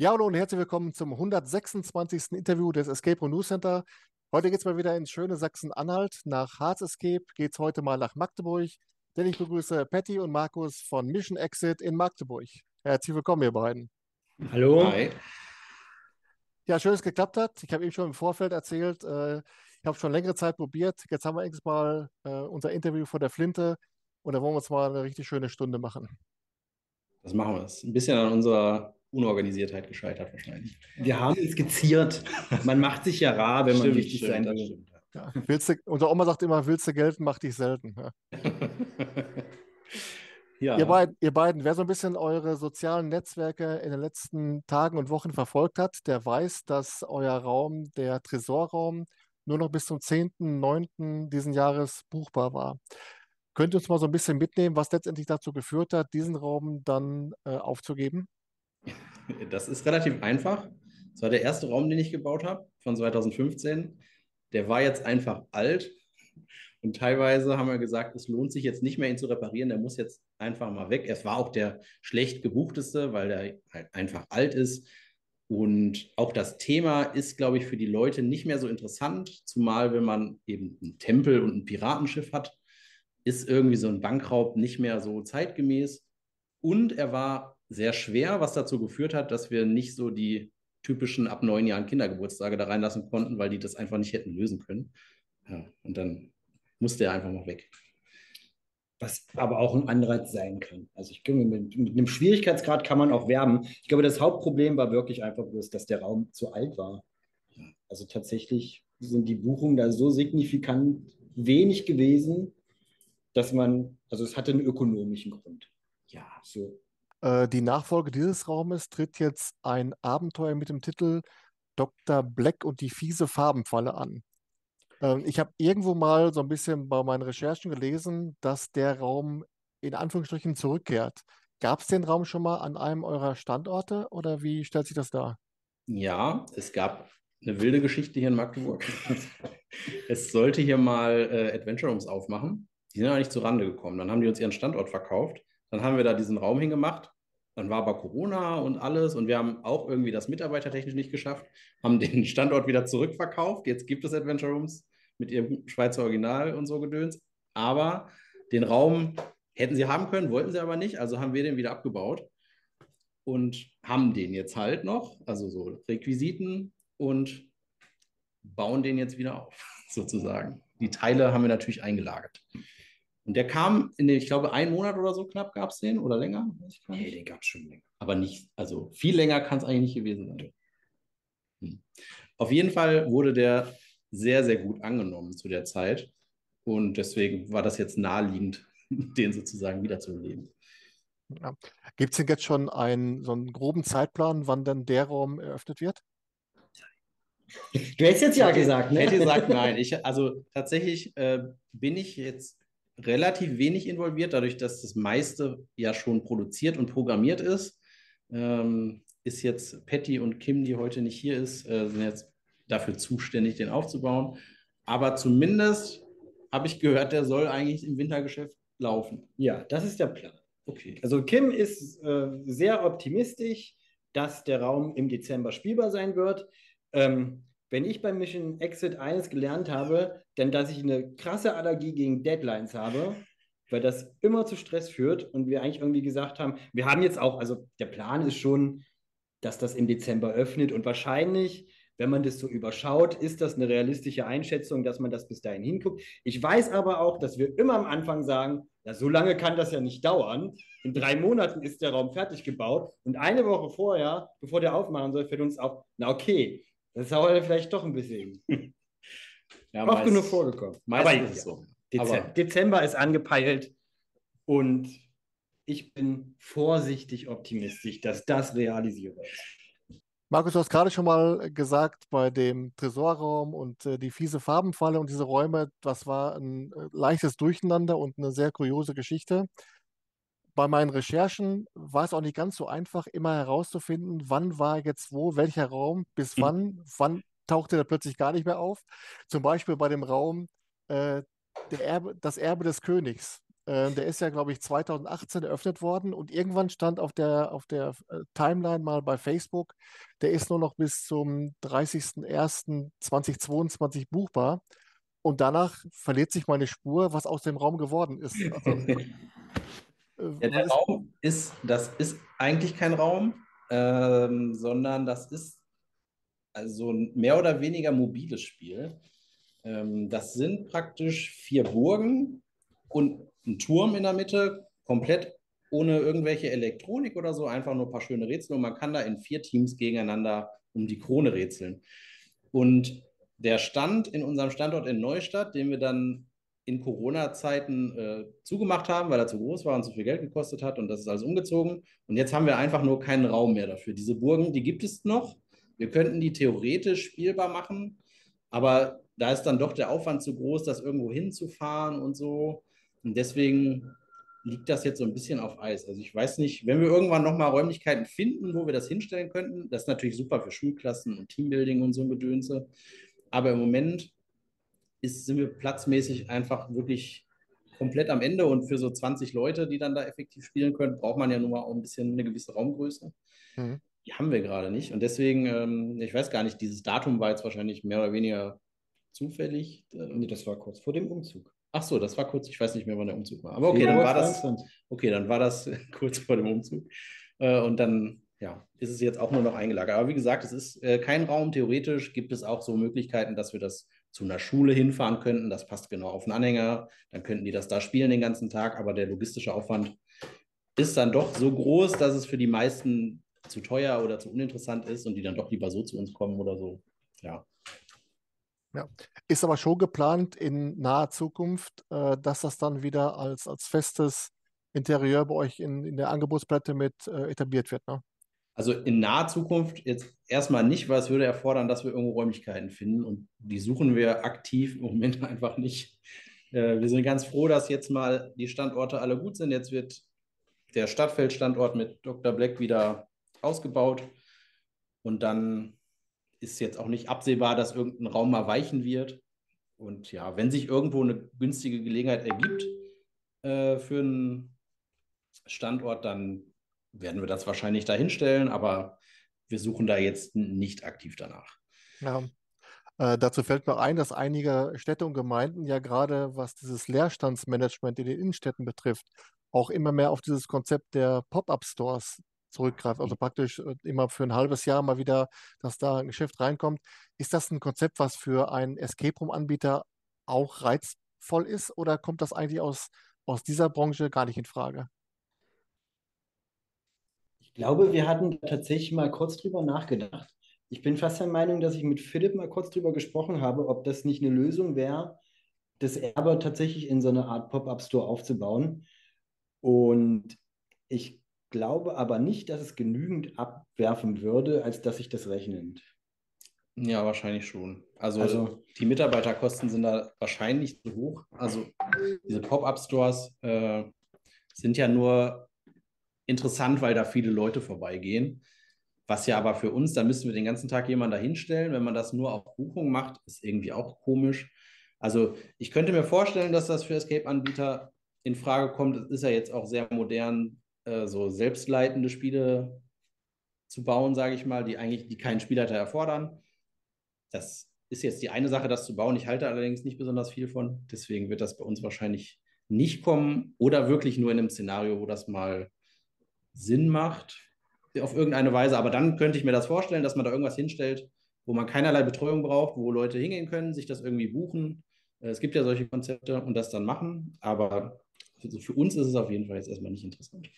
Ja, hallo und herzlich willkommen zum 126. Interview des Escape Room News Center. Heute geht es mal wieder ins schöne Sachsen-Anhalt. Nach Harz Escape geht es heute mal nach Magdeburg, denn ich begrüße Patty und Markus von Mission Exit in Magdeburg. Herzlich willkommen, ihr beiden. Hallo. Hi. Ja, schön, dass es geklappt hat. Ich habe eben schon im Vorfeld erzählt, äh, ich habe schon längere Zeit probiert. Jetzt haben wir endlich mal äh, unser Interview vor der Flinte und da wollen wir uns mal eine richtig schöne Stunde machen. Das machen wir. Ist ein bisschen an unserer Unorganisiertheit gescheitert wahrscheinlich. Wir haben es skizziert. Man macht sich ja rar, wenn man Stimmt, wichtig stimmt, sein will. Ja, willst du, unsere Oma sagt immer, willst du gelten, mach dich selten. Ja. ja, Ihr, beiden, ihr beiden, wer so ein bisschen eure sozialen Netzwerke in den letzten Tagen und Wochen verfolgt hat, der weiß, dass euer Raum, der Tresorraum, nur noch bis zum 10.09. diesen Jahres buchbar war. Könnt ihr uns mal so ein bisschen mitnehmen, was letztendlich dazu geführt hat, diesen Raum dann äh, aufzugeben? das ist relativ einfach. Das war der erste Raum, den ich gebaut habe von 2015. Der war jetzt einfach alt. Und teilweise haben wir gesagt, es lohnt sich jetzt nicht mehr, ihn zu reparieren. Der muss jetzt einfach mal weg. Es war auch der schlecht gebuchteste, weil der halt einfach alt ist. Und auch das Thema ist, glaube ich, für die Leute nicht mehr so interessant, zumal wenn man eben einen Tempel und ein Piratenschiff hat, ist irgendwie so ein Bankraub nicht mehr so zeitgemäß. Und er war sehr schwer, was dazu geführt hat, dass wir nicht so die typischen ab neun Jahren Kindergeburtstage da reinlassen konnten, weil die das einfach nicht hätten lösen können. Ja, und dann musste er einfach noch weg. Was aber auch ein Anreiz sein kann. Also ich glaube, mit, mit einem Schwierigkeitsgrad kann man auch werben. Ich glaube, das Hauptproblem war wirklich einfach bloß, dass der Raum zu alt war. Also tatsächlich sind die Buchungen da so signifikant wenig gewesen, dass man, also es hatte einen ökonomischen Grund. Ja, so. Äh, die Nachfolge dieses Raumes tritt jetzt ein Abenteuer mit dem Titel Dr. Black und die fiese Farbenfalle an. Ähm, ich habe irgendwo mal so ein bisschen bei meinen Recherchen gelesen, dass der Raum in Anführungsstrichen zurückkehrt. Gab es den Raum schon mal an einem eurer Standorte oder wie stellt sich das dar? Ja, es gab eine wilde Geschichte hier in Magdeburg. es sollte hier mal äh, Adventure Rooms aufmachen. Die sind aber nicht zu Rande gekommen. Dann haben die uns ihren Standort verkauft. Dann haben wir da diesen Raum hingemacht. Dann war aber Corona und alles und wir haben auch irgendwie das mitarbeitertechnisch nicht geschafft, haben den Standort wieder zurückverkauft. Jetzt gibt es Adventure Rooms mit ihrem Schweizer Original und so Gedöns. Aber den Raum hätten sie haben können, wollten sie aber nicht. Also haben wir den wieder abgebaut und haben den jetzt halt noch, also so Requisiten und bauen den jetzt wieder auf, sozusagen. Die Teile haben wir natürlich eingelagert. Und der kam in den, ich glaube, einen Monat oder so knapp gab es den oder länger? Weiß ich gar nicht. Nee, den gab es schon länger. Aber nicht, also viel länger kann es eigentlich nicht gewesen sein. Hm. Auf jeden Fall wurde der sehr, sehr gut angenommen zu der Zeit. Und deswegen war das jetzt naheliegend, den sozusagen wiederzubeleben. Ja. Gibt es denn jetzt schon einen, so einen groben Zeitplan, wann dann der Raum eröffnet wird? Du hättest jetzt ja gesagt, ne? Ich hätte gesagt, nein. Ich, also tatsächlich äh, bin ich jetzt relativ wenig involviert, dadurch, dass das meiste ja schon produziert und programmiert ist. Ähm, ist jetzt Patty und Kim, die heute nicht hier ist, äh, sind jetzt dafür zuständig, den aufzubauen. Aber zumindest habe ich gehört, der soll eigentlich im Wintergeschäft laufen. Ja, das ist der Plan. Okay. Also Kim ist äh, sehr optimistisch, dass der Raum im Dezember spielbar sein wird. Ähm, wenn ich beim Mission Exit eines gelernt habe, dann dass ich eine krasse Allergie gegen Deadlines habe, weil das immer zu Stress führt und wir eigentlich irgendwie gesagt haben, wir haben jetzt auch, also der Plan ist schon, dass das im Dezember öffnet und wahrscheinlich, wenn man das so überschaut, ist das eine realistische Einschätzung, dass man das bis dahin hinguckt. Ich weiß aber auch, dass wir immer am Anfang sagen, ja, so lange kann das ja nicht dauern. In drei Monaten ist der Raum fertig gebaut und eine Woche vorher, bevor der aufmachen soll, fällt uns auf, na okay, das ist aber vielleicht doch ein bisschen Ja, oft genug vorgekommen. Meistens Aber ist es so. Dezember, Aber- Dezember ist angepeilt und ich bin vorsichtig optimistisch, dass das realisierbar ist. Markus, du hast gerade schon mal gesagt, bei dem Tresorraum und äh, die fiese Farbenfalle und diese Räume, das war ein äh, leichtes Durcheinander und eine sehr kuriose Geschichte. Bei meinen Recherchen war es auch nicht ganz so einfach, immer herauszufinden, wann war jetzt wo, welcher Raum, bis Mhm. wann, wann tauchte der plötzlich gar nicht mehr auf. Zum Beispiel bei dem Raum äh, Erbe, das Erbe des Königs. Äh, der ist ja, glaube ich, 2018 eröffnet worden und irgendwann stand auf der, auf der äh, Timeline mal bei Facebook, der ist nur noch bis zum 30.01.2022 buchbar. Und danach verliert sich meine Spur, was aus dem Raum geworden ist. Also, ja, der Raum ist, das ist eigentlich kein Raum, ähm, sondern das ist also ein mehr oder weniger mobiles Spiel. Ähm, das sind praktisch vier Burgen und ein Turm in der Mitte, komplett ohne irgendwelche Elektronik oder so, einfach nur ein paar schöne Rätsel und man kann da in vier Teams gegeneinander um die Krone rätseln. Und der Stand in unserem Standort in Neustadt, den wir dann in Corona-Zeiten äh, zugemacht haben, weil er zu groß war und zu viel Geld gekostet hat und das ist alles umgezogen. Und jetzt haben wir einfach nur keinen Raum mehr dafür. Diese Burgen, die gibt es noch. Wir könnten die theoretisch spielbar machen, aber da ist dann doch der Aufwand zu groß, das irgendwo hinzufahren und so. Und deswegen liegt das jetzt so ein bisschen auf Eis. Also ich weiß nicht, wenn wir irgendwann nochmal Räumlichkeiten finden, wo wir das hinstellen könnten, das ist natürlich super für Schulklassen und Teambuilding und so ein Gedönse. Aber im Moment ist, sind wir platzmäßig einfach wirklich komplett am Ende und für so 20 Leute, die dann da effektiv spielen können, braucht man ja nun mal auch ein bisschen eine gewisse Raumgröße. Mhm. Die haben wir gerade nicht. Und deswegen, ähm, ich weiß gar nicht, dieses Datum war jetzt wahrscheinlich mehr oder weniger zufällig. Nee, das war kurz vor dem Umzug. Ach so, das war kurz, ich weiß nicht mehr, wann der Umzug war. Aber okay, dann war das, okay, dann war das kurz vor dem Umzug. Äh, und dann, ja, ist es jetzt auch nur noch eingelagert. Aber wie gesagt, es ist äh, kein Raum. Theoretisch gibt es auch so Möglichkeiten, dass wir das zu einer Schule hinfahren könnten. Das passt genau auf den Anhänger. Dann könnten die das da spielen den ganzen Tag. Aber der logistische Aufwand ist dann doch so groß, dass es für die meisten zu teuer oder zu uninteressant ist und die dann doch lieber so zu uns kommen oder so. Ja. Ja. Ist aber schon geplant in naher Zukunft, äh, dass das dann wieder als, als festes Interieur bei euch in, in der Angebotsplatte mit äh, etabliert wird. Ne? Also in naher Zukunft jetzt erstmal nicht, weil es würde erfordern, dass wir irgendwo Räumlichkeiten finden und die suchen wir aktiv im Moment einfach nicht. Äh, wir sind ganz froh, dass jetzt mal die Standorte alle gut sind. Jetzt wird der Stadtfeldstandort mit Dr. Black wieder ausgebaut und dann ist jetzt auch nicht absehbar, dass irgendein Raum mal weichen wird. Und ja, wenn sich irgendwo eine günstige Gelegenheit ergibt äh, für einen Standort, dann werden wir das wahrscheinlich dahinstellen, aber wir suchen da jetzt nicht aktiv danach. Ja. Äh, dazu fällt mir ein, dass einige Städte und Gemeinden ja gerade, was dieses Leerstandsmanagement in den Innenstädten betrifft, auch immer mehr auf dieses Konzept der Pop-up-Stores zurückgreift. Also praktisch äh, immer für ein halbes Jahr mal wieder, dass da ein Geschäft reinkommt. Ist das ein Konzept, was für einen Escape Room-Anbieter auch reizvoll ist oder kommt das eigentlich aus, aus dieser Branche gar nicht in Frage? Ich glaube, wir hatten tatsächlich mal kurz drüber nachgedacht. Ich bin fast der Meinung, dass ich mit Philipp mal kurz drüber gesprochen habe, ob das nicht eine Lösung wäre, das Erbe tatsächlich in so eine Art Pop-up-Store aufzubauen. Und ich glaube aber nicht, dass es genügend abwerfen würde, als dass sich das rechnet. Ja, wahrscheinlich schon. Also, also die Mitarbeiterkosten sind da wahrscheinlich zu hoch. Also diese Pop-up-Stores äh, sind ja nur interessant, weil da viele Leute vorbeigehen. Was ja aber für uns, da müssen wir den ganzen Tag jemanden dahinstellen. Wenn man das nur auf Buchung macht, ist irgendwie auch komisch. Also ich könnte mir vorstellen, dass das für Escape-Anbieter in Frage kommt. Es ist ja jetzt auch sehr modern, äh, so selbstleitende Spiele zu bauen, sage ich mal, die eigentlich, die keinen Spielleiter erfordern. Das ist jetzt die eine Sache, das zu bauen. Ich halte allerdings nicht besonders viel von. Deswegen wird das bei uns wahrscheinlich nicht kommen oder wirklich nur in einem Szenario, wo das mal Sinn macht, auf irgendeine Weise. Aber dann könnte ich mir das vorstellen, dass man da irgendwas hinstellt, wo man keinerlei Betreuung braucht, wo Leute hingehen können, sich das irgendwie buchen. Äh, es gibt ja solche Konzepte und das dann machen. Aber also für uns ist es auf jeden Fall jetzt erstmal nicht interessant.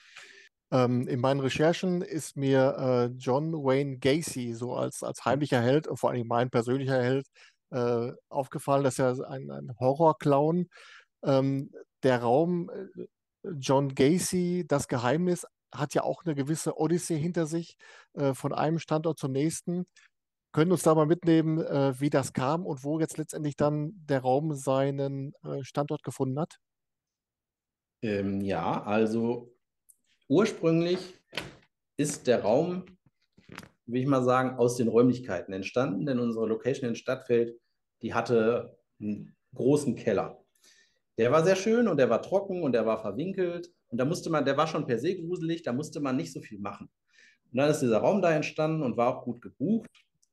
Ähm, in meinen Recherchen ist mir äh, John Wayne Gacy so als, als heimlicher Held und vor allem mein persönlicher Held äh, aufgefallen, dass er ein, ein Horrorclown. Ähm, der Raum äh, John Gacy, das Geheimnis, hat ja auch eine gewisse Odyssee hinter sich, äh, von einem Standort zum nächsten. Können uns da mal mitnehmen, äh, wie das kam und wo jetzt letztendlich dann der Raum seinen äh, Standort gefunden hat? Ähm, ja, also ursprünglich ist der Raum, will ich mal sagen, aus den Räumlichkeiten entstanden, denn unsere Location in Stadtfeld, die hatte einen großen Keller. Der war sehr schön und der war trocken und der war verwinkelt. Und da musste man, der war schon per se gruselig, da musste man nicht so viel machen. Und dann ist dieser Raum da entstanden und war auch gut gebucht.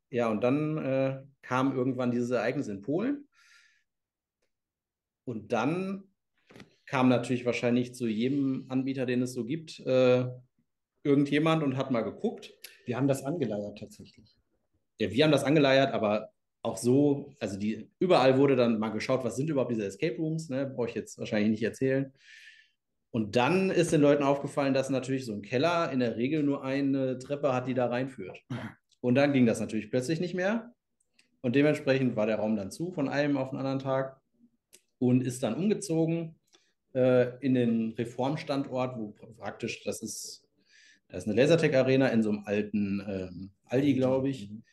Ja, und dann äh, kam irgendwann dieses Ereignis in Polen. Und dann kam natürlich wahrscheinlich zu jedem Anbieter, den es so gibt, äh, irgendjemand und hat mal geguckt. Wir haben das angeleiert tatsächlich. Ja, wir haben das angeleiert, aber auch so, also die, überall wurde dann mal geschaut, was sind überhaupt diese Escape Rooms, ne? brauche ich jetzt wahrscheinlich nicht erzählen. Und dann ist den Leuten aufgefallen, dass natürlich so ein Keller in der Regel nur eine Treppe hat, die da reinführt. Und dann ging das natürlich plötzlich nicht mehr. Und dementsprechend war der Raum dann zu von einem auf den anderen Tag und ist dann umgezogen äh, in den Reformstandort, wo praktisch, das ist, das ist eine Lasertech-Arena in so einem alten ähm, Aldi, glaube ich. Mhm.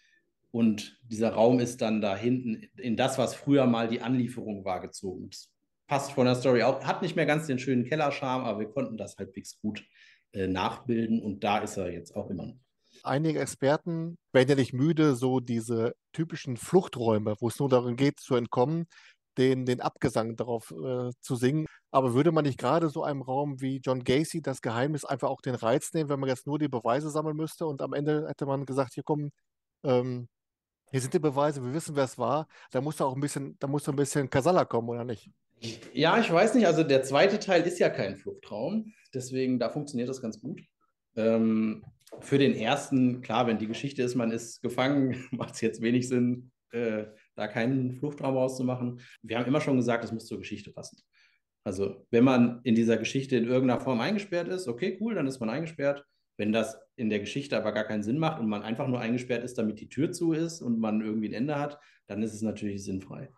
Und dieser Raum ist dann da hinten in das, was früher mal die Anlieferung war, gezogen. Das passt von der Story auch. Hat nicht mehr ganz den schönen Kellerscharm, aber wir konnten das halbwegs gut äh, nachbilden und da ist er jetzt auch immer noch. Einige Experten werden ja nicht müde, so diese typischen Fluchträume, wo es nur darum geht, zu entkommen, den, den Abgesang darauf äh, zu singen. Aber würde man nicht gerade so einem Raum wie John Gacy das Geheimnis einfach auch den Reiz nehmen, wenn man jetzt nur die Beweise sammeln müsste und am Ende hätte man gesagt, hier kommen ähm, hier sind die Beweise, wir wissen, wer es war. Da muss auch ein bisschen, da muss ein bisschen Kasala kommen, oder nicht? Ja, ich weiß nicht. Also der zweite Teil ist ja kein Fluchtraum. Deswegen, da funktioniert das ganz gut. Ähm, für den ersten, klar, wenn die Geschichte ist, man ist gefangen, macht es jetzt wenig Sinn, äh, da keinen Fluchtraum auszumachen. Wir haben immer schon gesagt, es muss zur Geschichte passen. Also, wenn man in dieser Geschichte in irgendeiner Form eingesperrt ist, okay, cool, dann ist man eingesperrt. Wenn das in der Geschichte aber gar keinen Sinn macht und man einfach nur eingesperrt ist, damit die Tür zu ist und man irgendwie ein Ende hat, dann ist es natürlich sinnfrei.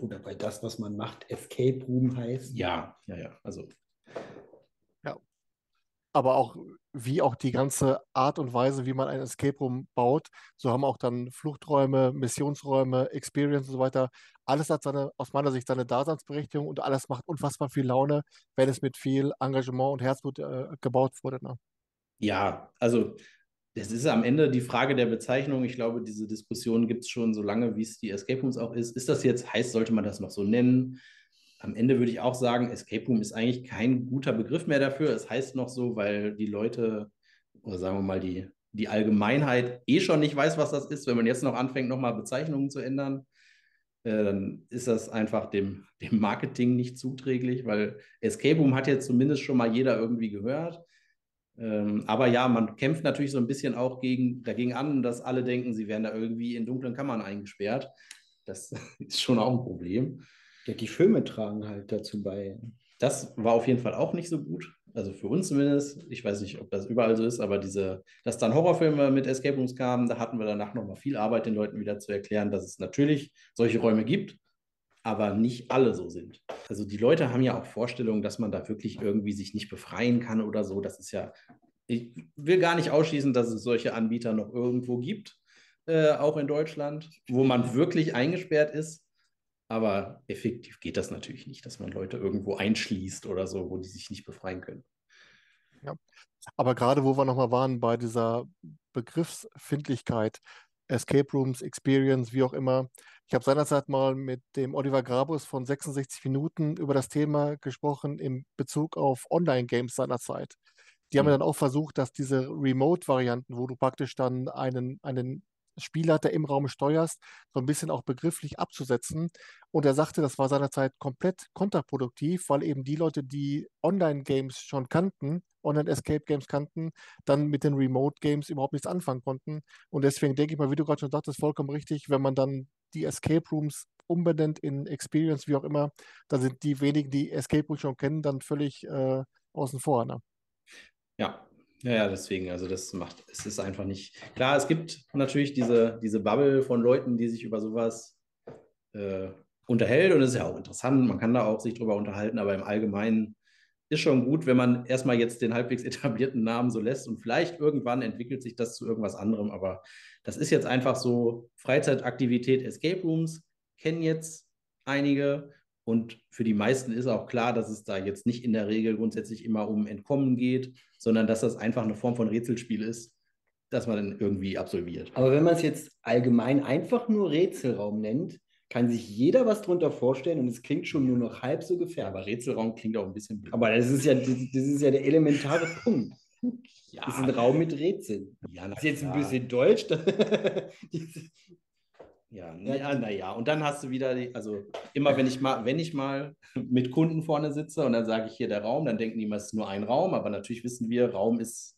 Oder bei das, was man macht, Escape Room heißt. Ja, ja, ja. Also. Ja. Aber auch, wie auch die ganze Art und Weise, wie man ein Escape Room baut, so haben auch dann Fluchträume, Missionsräume, Experience und so weiter. Alles hat seine, aus meiner Sicht seine Daseinsberechtigung und alles macht unfassbar viel Laune, wenn es mit viel Engagement und Herzblut äh, gebaut wurde. Ne? Ja, also das ist am Ende die Frage der Bezeichnung. Ich glaube, diese Diskussion gibt es schon so lange, wie es die Escape Rooms auch ist. Ist das jetzt heißt, sollte man das noch so nennen? Am Ende würde ich auch sagen, Escape Room ist eigentlich kein guter Begriff mehr dafür. Es heißt noch so, weil die Leute, oder sagen wir mal, die, die Allgemeinheit eh schon nicht weiß, was das ist. Wenn man jetzt noch anfängt, nochmal Bezeichnungen zu ändern, äh, dann ist das einfach dem, dem Marketing nicht zuträglich, weil Escape Room hat jetzt zumindest schon mal jeder irgendwie gehört. Ähm, aber ja, man kämpft natürlich so ein bisschen auch gegen, dagegen an, dass alle denken, sie werden da irgendwie in dunklen Kammern eingesperrt. Das ist schon auch ein Problem. Ja, die Filme tragen halt dazu bei. Das war auf jeden Fall auch nicht so gut. Also für uns zumindest. Ich weiß nicht, ob das überall so ist, aber diese, dass dann Horrorfilme mit Escape Rooms kamen, da hatten wir danach nochmal viel Arbeit, den Leuten wieder zu erklären, dass es natürlich solche Räume gibt aber nicht alle so sind. Also die Leute haben ja auch Vorstellungen, dass man da wirklich irgendwie sich nicht befreien kann oder so. Das ist ja, ich will gar nicht ausschließen, dass es solche Anbieter noch irgendwo gibt, äh, auch in Deutschland, wo man wirklich eingesperrt ist. Aber effektiv geht das natürlich nicht, dass man Leute irgendwo einschließt oder so, wo die sich nicht befreien können. Ja. Aber gerade wo wir nochmal waren bei dieser Begriffsfindlichkeit, Escape Rooms, Experience, wie auch immer, ich habe seinerzeit mal mit dem Oliver Grabus von 66 Minuten über das Thema gesprochen in Bezug auf Online-Games seinerzeit. Die haben mhm. dann auch versucht, dass diese Remote-Varianten, wo du praktisch dann einen, einen Spielleiter im Raum steuerst, so ein bisschen auch begrifflich abzusetzen. Und er sagte, das war seinerzeit komplett kontraproduktiv, weil eben die Leute, die Online-Games schon kannten, Online-Escape-Games kannten, dann mit den Remote-Games überhaupt nichts anfangen konnten. Und deswegen denke ich mal, wie du gerade schon sagtest, vollkommen richtig, wenn man dann die Escape Rooms umbenennt in Experience, wie auch immer, dann sind die wenigen, die Escape Rooms schon kennen, dann völlig äh, außen vor. Ne? Ja, ja, ja, deswegen, also das macht, es ist einfach nicht. Klar, es gibt natürlich diese, diese Bubble von Leuten, die sich über sowas äh, unterhält und es ist ja auch interessant, man kann da auch sich drüber unterhalten, aber im Allgemeinen ist schon gut, wenn man erstmal jetzt den halbwegs etablierten Namen so lässt und vielleicht irgendwann entwickelt sich das zu irgendwas anderem, aber das ist jetzt einfach so Freizeitaktivität, Escape Rooms, kennen jetzt einige und für die meisten ist auch klar, dass es da jetzt nicht in der Regel grundsätzlich immer um Entkommen geht, sondern dass das einfach eine Form von Rätselspiel ist, das man dann irgendwie absolviert. Aber wenn man es jetzt allgemein einfach nur Rätselraum nennt, kann sich jeder was drunter vorstellen und es klingt schon nur noch halb so gefährlich. Aber Rätselraum klingt auch ein bisschen blöd. Aber das ist ja, das, das ist ja der elementare Punkt. ja, Das ist ein Raum mit Rätseln. ja, na Das ist jetzt ein bisschen deutsch. Ja, ja, naja, und dann hast du wieder, die, also immer wenn ich mal, wenn ich mal mit Kunden vorne sitze und dann sage ich hier der Raum, dann denken die immer, es ist nur ein Raum, aber natürlich wissen wir, Raum ist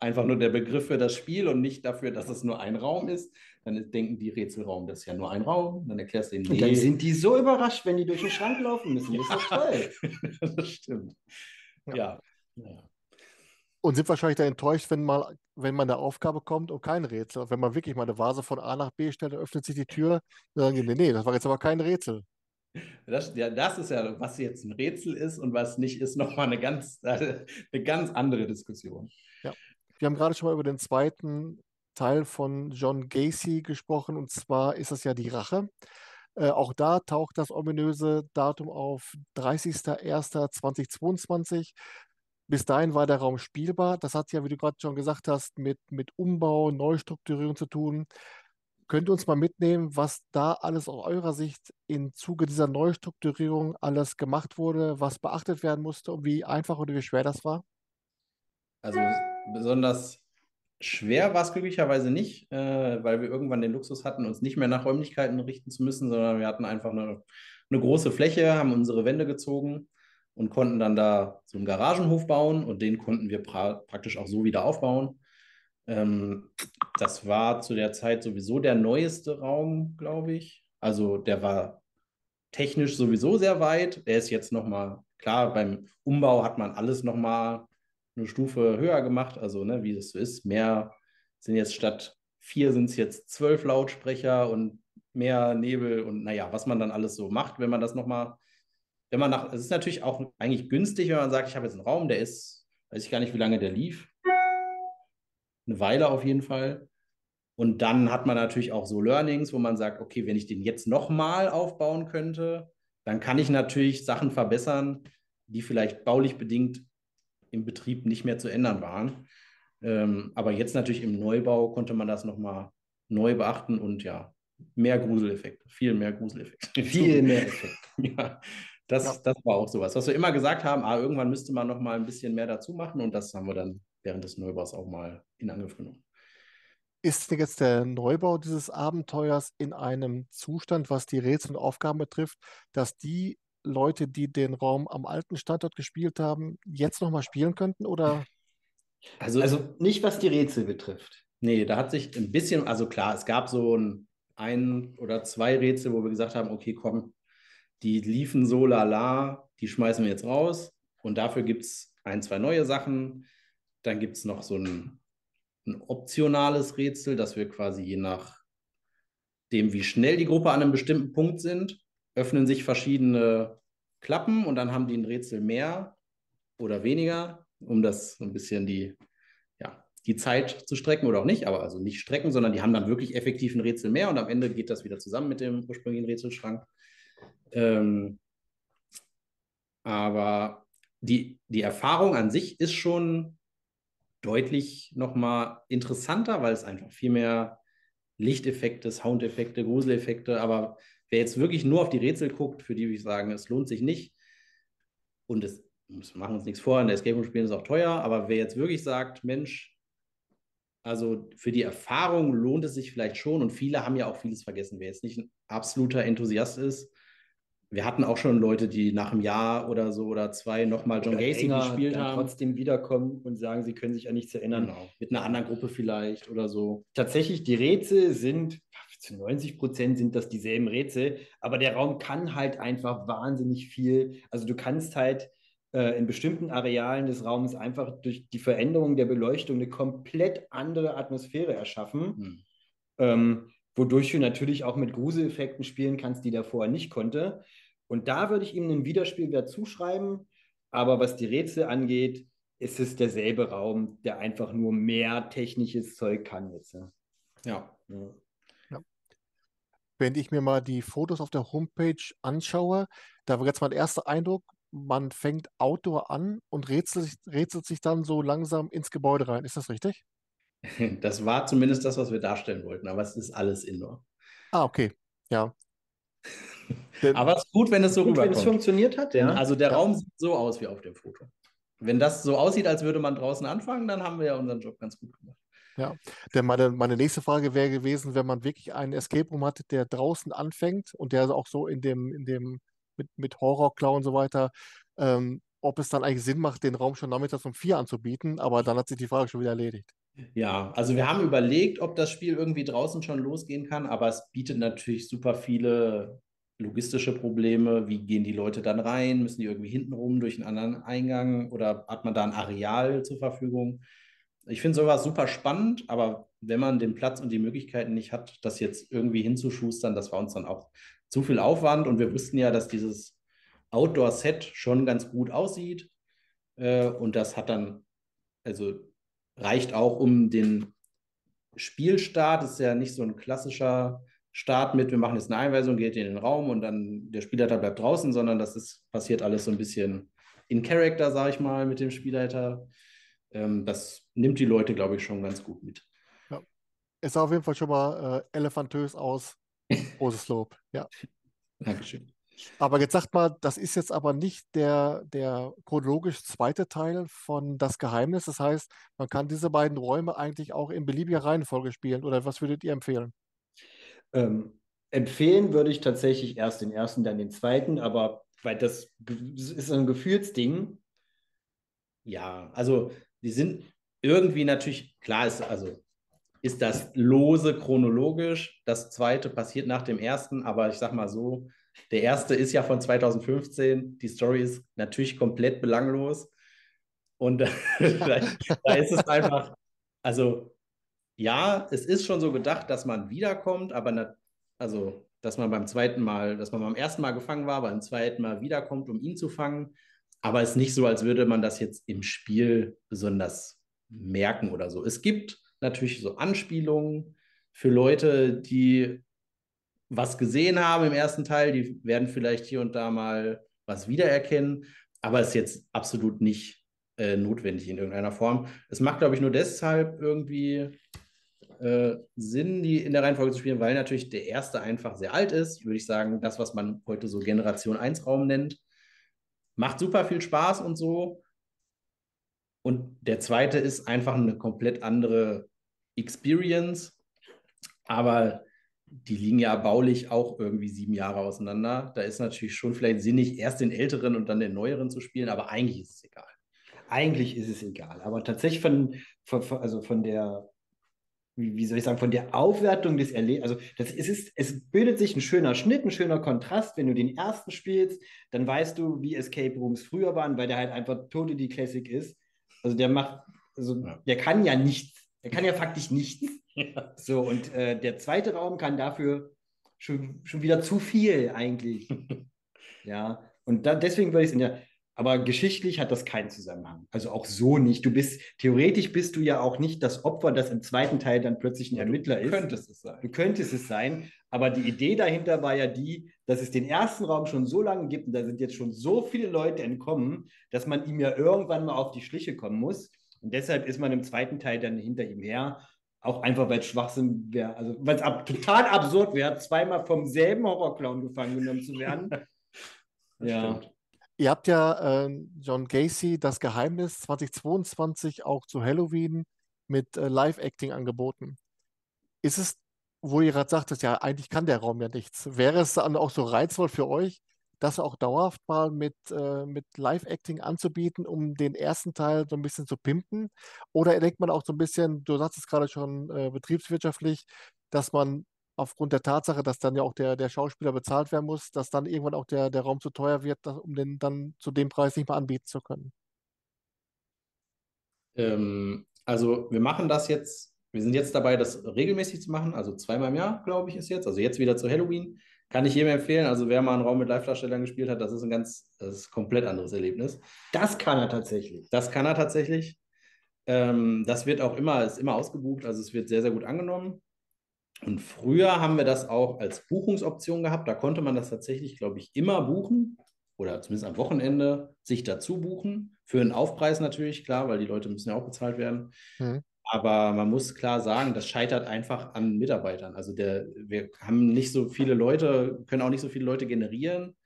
einfach nur der Begriff für das Spiel und nicht dafür, dass es nur ein Raum ist. Dann denken die Rätselraum, das ist ja nur ein Raum. Dann erklärst du ihnen, Und dann sind die so überrascht, wenn die durch den Schrank laufen müssen. Das ist doch toll. das stimmt. Ja. Ja. ja. Und sind wahrscheinlich dann enttäuscht, wenn mal, wenn mal eine Aufgabe kommt und kein Rätsel. Wenn man wirklich mal eine Vase von A nach B stellt, dann öffnet sich die Tür, dann sagen die, nee, nee, das war jetzt aber kein Rätsel. Das, ja, das ist ja, was jetzt ein Rätsel ist und was nicht, ist nochmal eine ganz, eine ganz andere Diskussion. Wir haben gerade schon mal über den zweiten Teil von John Gacy gesprochen, und zwar ist das ja die Rache. Äh, auch da taucht das ominöse Datum auf 30.01.2022. Bis dahin war der Raum spielbar. Das hat ja, wie du gerade schon gesagt hast, mit, mit Umbau, Neustrukturierung zu tun. Könnt ihr uns mal mitnehmen, was da alles aus eurer Sicht im Zuge dieser Neustrukturierung alles gemacht wurde, was beachtet werden musste und wie einfach oder wie schwer das war? Also besonders schwer war es glücklicherweise nicht, äh, weil wir irgendwann den Luxus hatten, uns nicht mehr nach Räumlichkeiten richten zu müssen, sondern wir hatten einfach eine, eine große Fläche, haben unsere Wände gezogen und konnten dann da so einen Garagenhof bauen und den konnten wir pra praktisch auch so wieder aufbauen. Ähm, das war zu der Zeit sowieso der neueste Raum, glaube ich. Also der war technisch sowieso sehr weit. Er ist jetzt nochmal, klar, beim Umbau hat man alles nochmal eine Stufe höher gemacht, also ne, wie das so ist. Mehr sind jetzt statt vier sind es jetzt zwölf Lautsprecher und mehr Nebel und naja, was man dann alles so macht, wenn man das nochmal, wenn man nach, es ist natürlich auch eigentlich günstig, wenn man sagt, ich habe jetzt einen Raum, der ist, weiß ich gar nicht, wie lange der lief. Eine Weile auf jeden Fall. Und dann hat man natürlich auch so Learnings, wo man sagt, okay, wenn ich den jetzt nochmal aufbauen könnte, dann kann ich natürlich Sachen verbessern, die vielleicht baulich bedingt im Betrieb nicht mehr zu ändern waren. Ähm, aber jetzt natürlich im Neubau konnte man das nochmal neu beachten und ja, mehr Gruseleffekte, viel mehr Gruseleffekte. Viel mehr Effekt. Ja, das, Ja. das war auch sowas. Was wir immer gesagt haben, ah, irgendwann müsste man noch mal ein bisschen mehr dazu machen und das haben wir dann während des Neubaus auch mal in Angriff genommen. Ist denn jetzt der Neubau dieses Abenteuers in einem Zustand, was die Rätsel und Aufgaben betrifft, dass die Leute, die den Raum am alten Standort gespielt haben, jetzt nochmal spielen könnten? Oder Also, Also nicht, was die Rätsel betrifft. nee, da hat sich ein bisschen, also klar, es gab so ein, ein oder zwei Rätsel, wo wir gesagt haben, okay, komm, die liefen so lala, die schmeißen wir jetzt raus und dafür gibt es ein, zwei neue Sachen. Dann gibt es noch so ein, ein optionales Rätsel, dass wir quasi je nach dem, wie schnell die Gruppe an einem bestimmten Punkt sind, öffnen sich verschiedene Klappen und dann haben die ein Rätsel mehr oder weniger, um das so ein bisschen die, ja, die Zeit zu strecken oder auch nicht, aber also nicht strecken, sondern die haben dann wirklich effektiv ein Rätsel mehr und am Ende geht das wieder zusammen mit dem ursprünglichen Rätselschrank. Ähm, aber die, die Erfahrung an sich ist schon deutlich nochmal interessanter, weil es einfach viel mehr Lichteffekte, Soundeffekte, Gruseleffekte, aber wer jetzt wirklich nur auf die Rätsel guckt, für die würde ich sagen, es lohnt sich nicht. Und es wir machen uns nichts vor, in der Escape Room spielen ist auch teuer, aber wer jetzt wirklich sagt, Mensch, also für die Erfahrung lohnt es sich vielleicht schon und viele haben ja auch vieles vergessen. Wer jetzt nicht ein absoluter Enthusiast ist, wir hatten auch schon Leute, die nach einem Jahr oder so oder zwei nochmal John Gacy gespielt haben. trotzdem wiederkommen und sagen, sie können sich an nichts erinnern. Genau. Mit einer anderen Gruppe vielleicht oder so. Tatsächlich, die Rätsel sind, zu 90 Prozent sind das dieselben Rätsel, aber der Raum kann halt einfach wahnsinnig viel. Also du kannst halt äh, in bestimmten Arealen des Raumes einfach durch die Veränderung der Beleuchtung eine komplett andere Atmosphäre erschaffen, Hm. ähm, wodurch du natürlich auch mit Gruseleffekten spielen kannst, die der vorher nicht konnte. Und da würde ich ihm einen Widerspielwert zuschreiben, aber was die Rätsel angeht, ist es derselbe Raum, der einfach nur mehr technisches Zeug kann jetzt. ne? Ja. Ja. Wenn ich mir mal die Fotos auf der Homepage anschaue, da war jetzt mein erster Eindruck, man fängt Outdoor an und rätselt, sich- rätselt sich dann so langsam ins Gebäude rein. Ist das richtig? Das war zumindest das, was wir darstellen wollten, aber es ist alles Indoor. Ah, okay. Ja. Aber es ist gut, wenn es so Gut, wenn es rüberkommt. funktioniert hat, ja. Also der Ja. Raum sieht so aus wie auf dem Foto. Wenn das so aussieht, als würde man draußen anfangen, dann haben wir ja unseren Job ganz gut gemacht. Denn meine, meine nächste Frage wäre gewesen, wenn man wirklich einen Escape Room hat, der draußen anfängt und der auch so in dem, in dem, mit, mit Horrorklau und so weiter, ähm, ob es dann eigentlich Sinn macht, den Raum schon nachmittags um vier anzubieten, aber dann hat sich die Frage schon wieder erledigt. Ja, also wir haben überlegt, ob das Spiel irgendwie draußen schon losgehen kann, aber es bietet natürlich super viele logistische Probleme. Wie gehen die Leute dann rein? Müssen die irgendwie hintenrum durch einen anderen Eingang oder hat man da ein Areal zur Verfügung? Ich finde sowas super spannend, aber wenn man den Platz und die Möglichkeiten nicht hat, das jetzt irgendwie hinzuschustern, das war uns dann auch zu viel Aufwand und wir wussten ja, dass dieses Outdoor-Set schon ganz gut aussieht äh, und das hat dann, also reicht auch um den Spielstart. Das ist ja nicht so ein klassischer Start mit, wir machen jetzt eine Einweisung, geht in den Raum und dann der Spielleiter bleibt draußen, sondern das ist, passiert alles so ein bisschen in Character, sage ich mal, mit dem Spielleiter. Ähm, das nimmt die Leute, glaube ich, schon ganz gut mit. Es sah auf jeden Fall schon mal äh, elefantös aus. Großes Lob, ja. Dankeschön. Aber jetzt sagt mal, das ist jetzt aber nicht der, der chronologisch zweite Teil von Das Geheimnis. Das heißt, man kann diese beiden Räume eigentlich auch in beliebiger Reihenfolge spielen. Oder was würdet ihr empfehlen? Ähm, empfehlen würde ich tatsächlich erst den ersten, dann den zweiten, aber weil das ist ein Gefühlsding. Ja, also die sind irgendwie natürlich, klar ist, also ist das lose chronologisch. Das zweite passiert nach dem ersten, aber ich sag mal so, der erste ist ja von 2015. Die Story ist natürlich komplett belanglos. Und da, da ist es einfach, also ja, es ist schon so gedacht, dass man wiederkommt, aber na, also, dass man beim zweiten Mal, dass man beim ersten Mal gefangen war, beim zweiten Mal wiederkommt, um ihn zu fangen. Aber es ist nicht so, als würde man das jetzt im Spiel besonders merken oder so. Es gibt natürlich so Anspielungen für Leute, die was gesehen haben im ersten Teil, die werden vielleicht hier und da mal was wiedererkennen, aber es ist jetzt absolut nicht äh, notwendig in irgendeiner Form. Es macht, glaube ich, nur deshalb irgendwie äh, Sinn, die in der Reihenfolge zu spielen, weil natürlich der erste einfach sehr alt ist. Würde ich sagen, das, was man heute so Generation 1 Raum nennt, macht super viel Spaß und so. Und der zweite ist einfach eine komplett andere Experience. Aber die liegen ja baulich auch irgendwie sieben Jahre auseinander. Da ist natürlich schon vielleicht sinnig, erst den älteren und dann den neueren zu spielen, aber eigentlich ist es egal. Eigentlich ist es egal, aber tatsächlich von, von, also von der, wie, wie soll ich sagen, von der Aufwertung des Erlebnisses, also das, es, ist, es bildet sich ein schöner Schnitt, ein schöner Kontrast. Wenn du den ersten spielst, dann weißt du, wie Escape Rooms früher waren, weil der halt einfach totally Classic ist. Also der macht, also Ja. der kann ja nichts, der kann ja faktisch nichts. Ja. So, und äh, der zweite Raum kann dafür schon, schon wieder zu viel eigentlich. Ja, und da, deswegen würde ich es in der, aber geschichtlich hat das keinen Zusammenhang. Also auch so nicht. Du bist, theoretisch bist du ja auch nicht das Opfer, das im zweiten Teil dann plötzlich ein Ermittler ist. Könntest es sein. Du könntest es sein, aber die Idee dahinter war ja die, dass es den ersten Raum schon so lange gibt und da sind jetzt schon so viele Leute entkommen, dass man ihm ja irgendwann mal auf die Schliche kommen muss. Und deshalb ist man im zweiten Teil dann hinter ihm her. Auch einfach, weil es Schwachsinn wäre, also weil es ab, total absurd wäre, zweimal vom selben Horrorclown gefangen genommen zu werden. Das Ja. stimmt. Ihr habt ja äh, John Gacy das Geheimnis 2022 auch zu Halloween mit äh, Live-Acting angeboten. Ist es, wo ihr gerade sagtet, ja, eigentlich kann der Raum ja nichts. Wäre es dann auch so reizvoll für euch, das auch dauerhaft mal mit, äh, mit Live-Acting anzubieten, um den ersten Teil so ein bisschen zu pimpen? Oder denkt man auch so ein bisschen, du sagst es gerade schon äh, betriebswirtschaftlich, dass man aufgrund der Tatsache, dass dann ja auch der, der Schauspieler bezahlt werden muss, dass dann irgendwann auch der, der Raum zu teuer wird, dass, um den dann zu dem Preis nicht mehr anbieten zu können. Ähm, also wir machen das jetzt, wir sind jetzt dabei, das regelmäßig zu machen, also zweimal im Jahr, glaube ich, ist jetzt. Also jetzt wieder zu Halloween. Kann ich jedem empfehlen. Also wer mal einen Raum mit Live-Darstellern gespielt hat, das ist ein ganz, das ist ein komplett anderes Erlebnis. Das kann er tatsächlich. Das kann er tatsächlich. Ähm, das wird auch immer, ist immer ausgebucht, also es wird sehr, sehr gut angenommen. Und früher haben wir das auch als Buchungsoption gehabt. Da konnte man das tatsächlich, glaube ich, immer buchen oder zumindest am Wochenende sich dazu buchen. Für einen Aufpreis natürlich, klar, weil die Leute müssen ja auch bezahlt werden. Mhm. Aber man muss klar sagen, das scheitert einfach an Mitarbeitern. Also der, wir haben nicht so viele Leute, können auch nicht so viele Leute generieren,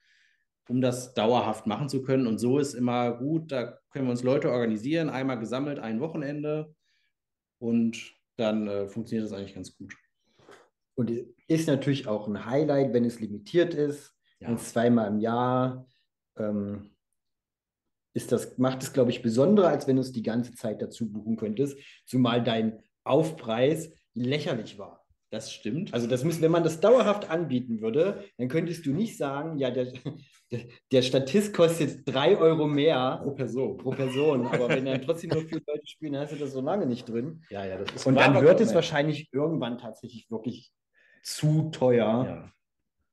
um das dauerhaft machen zu können. Und so ist immer gut, da können wir uns Leute organisieren, einmal gesammelt, ein Wochenende. Und dann äh, funktioniert das eigentlich ganz gut. Und ist natürlich auch ein Highlight, wenn es limitiert ist, ja. und zweimal im Jahr. Ähm, ist das, macht es, glaube ich, besonderer, als wenn du es die ganze Zeit dazu buchen könntest, zumal dein Aufpreis lächerlich war. Das stimmt. Also das müssen, wenn man das dauerhaft anbieten würde, dann könntest du nicht sagen, ja, der, der Statist kostet drei Euro mehr pro Person. Pro Person. Aber wenn dann trotzdem nur vier Leute spielen, dann hast du das so lange nicht drin. Ja, ja, das ist Und dann wird es wahrscheinlich irgendwann tatsächlich wirklich zu teuer, ja,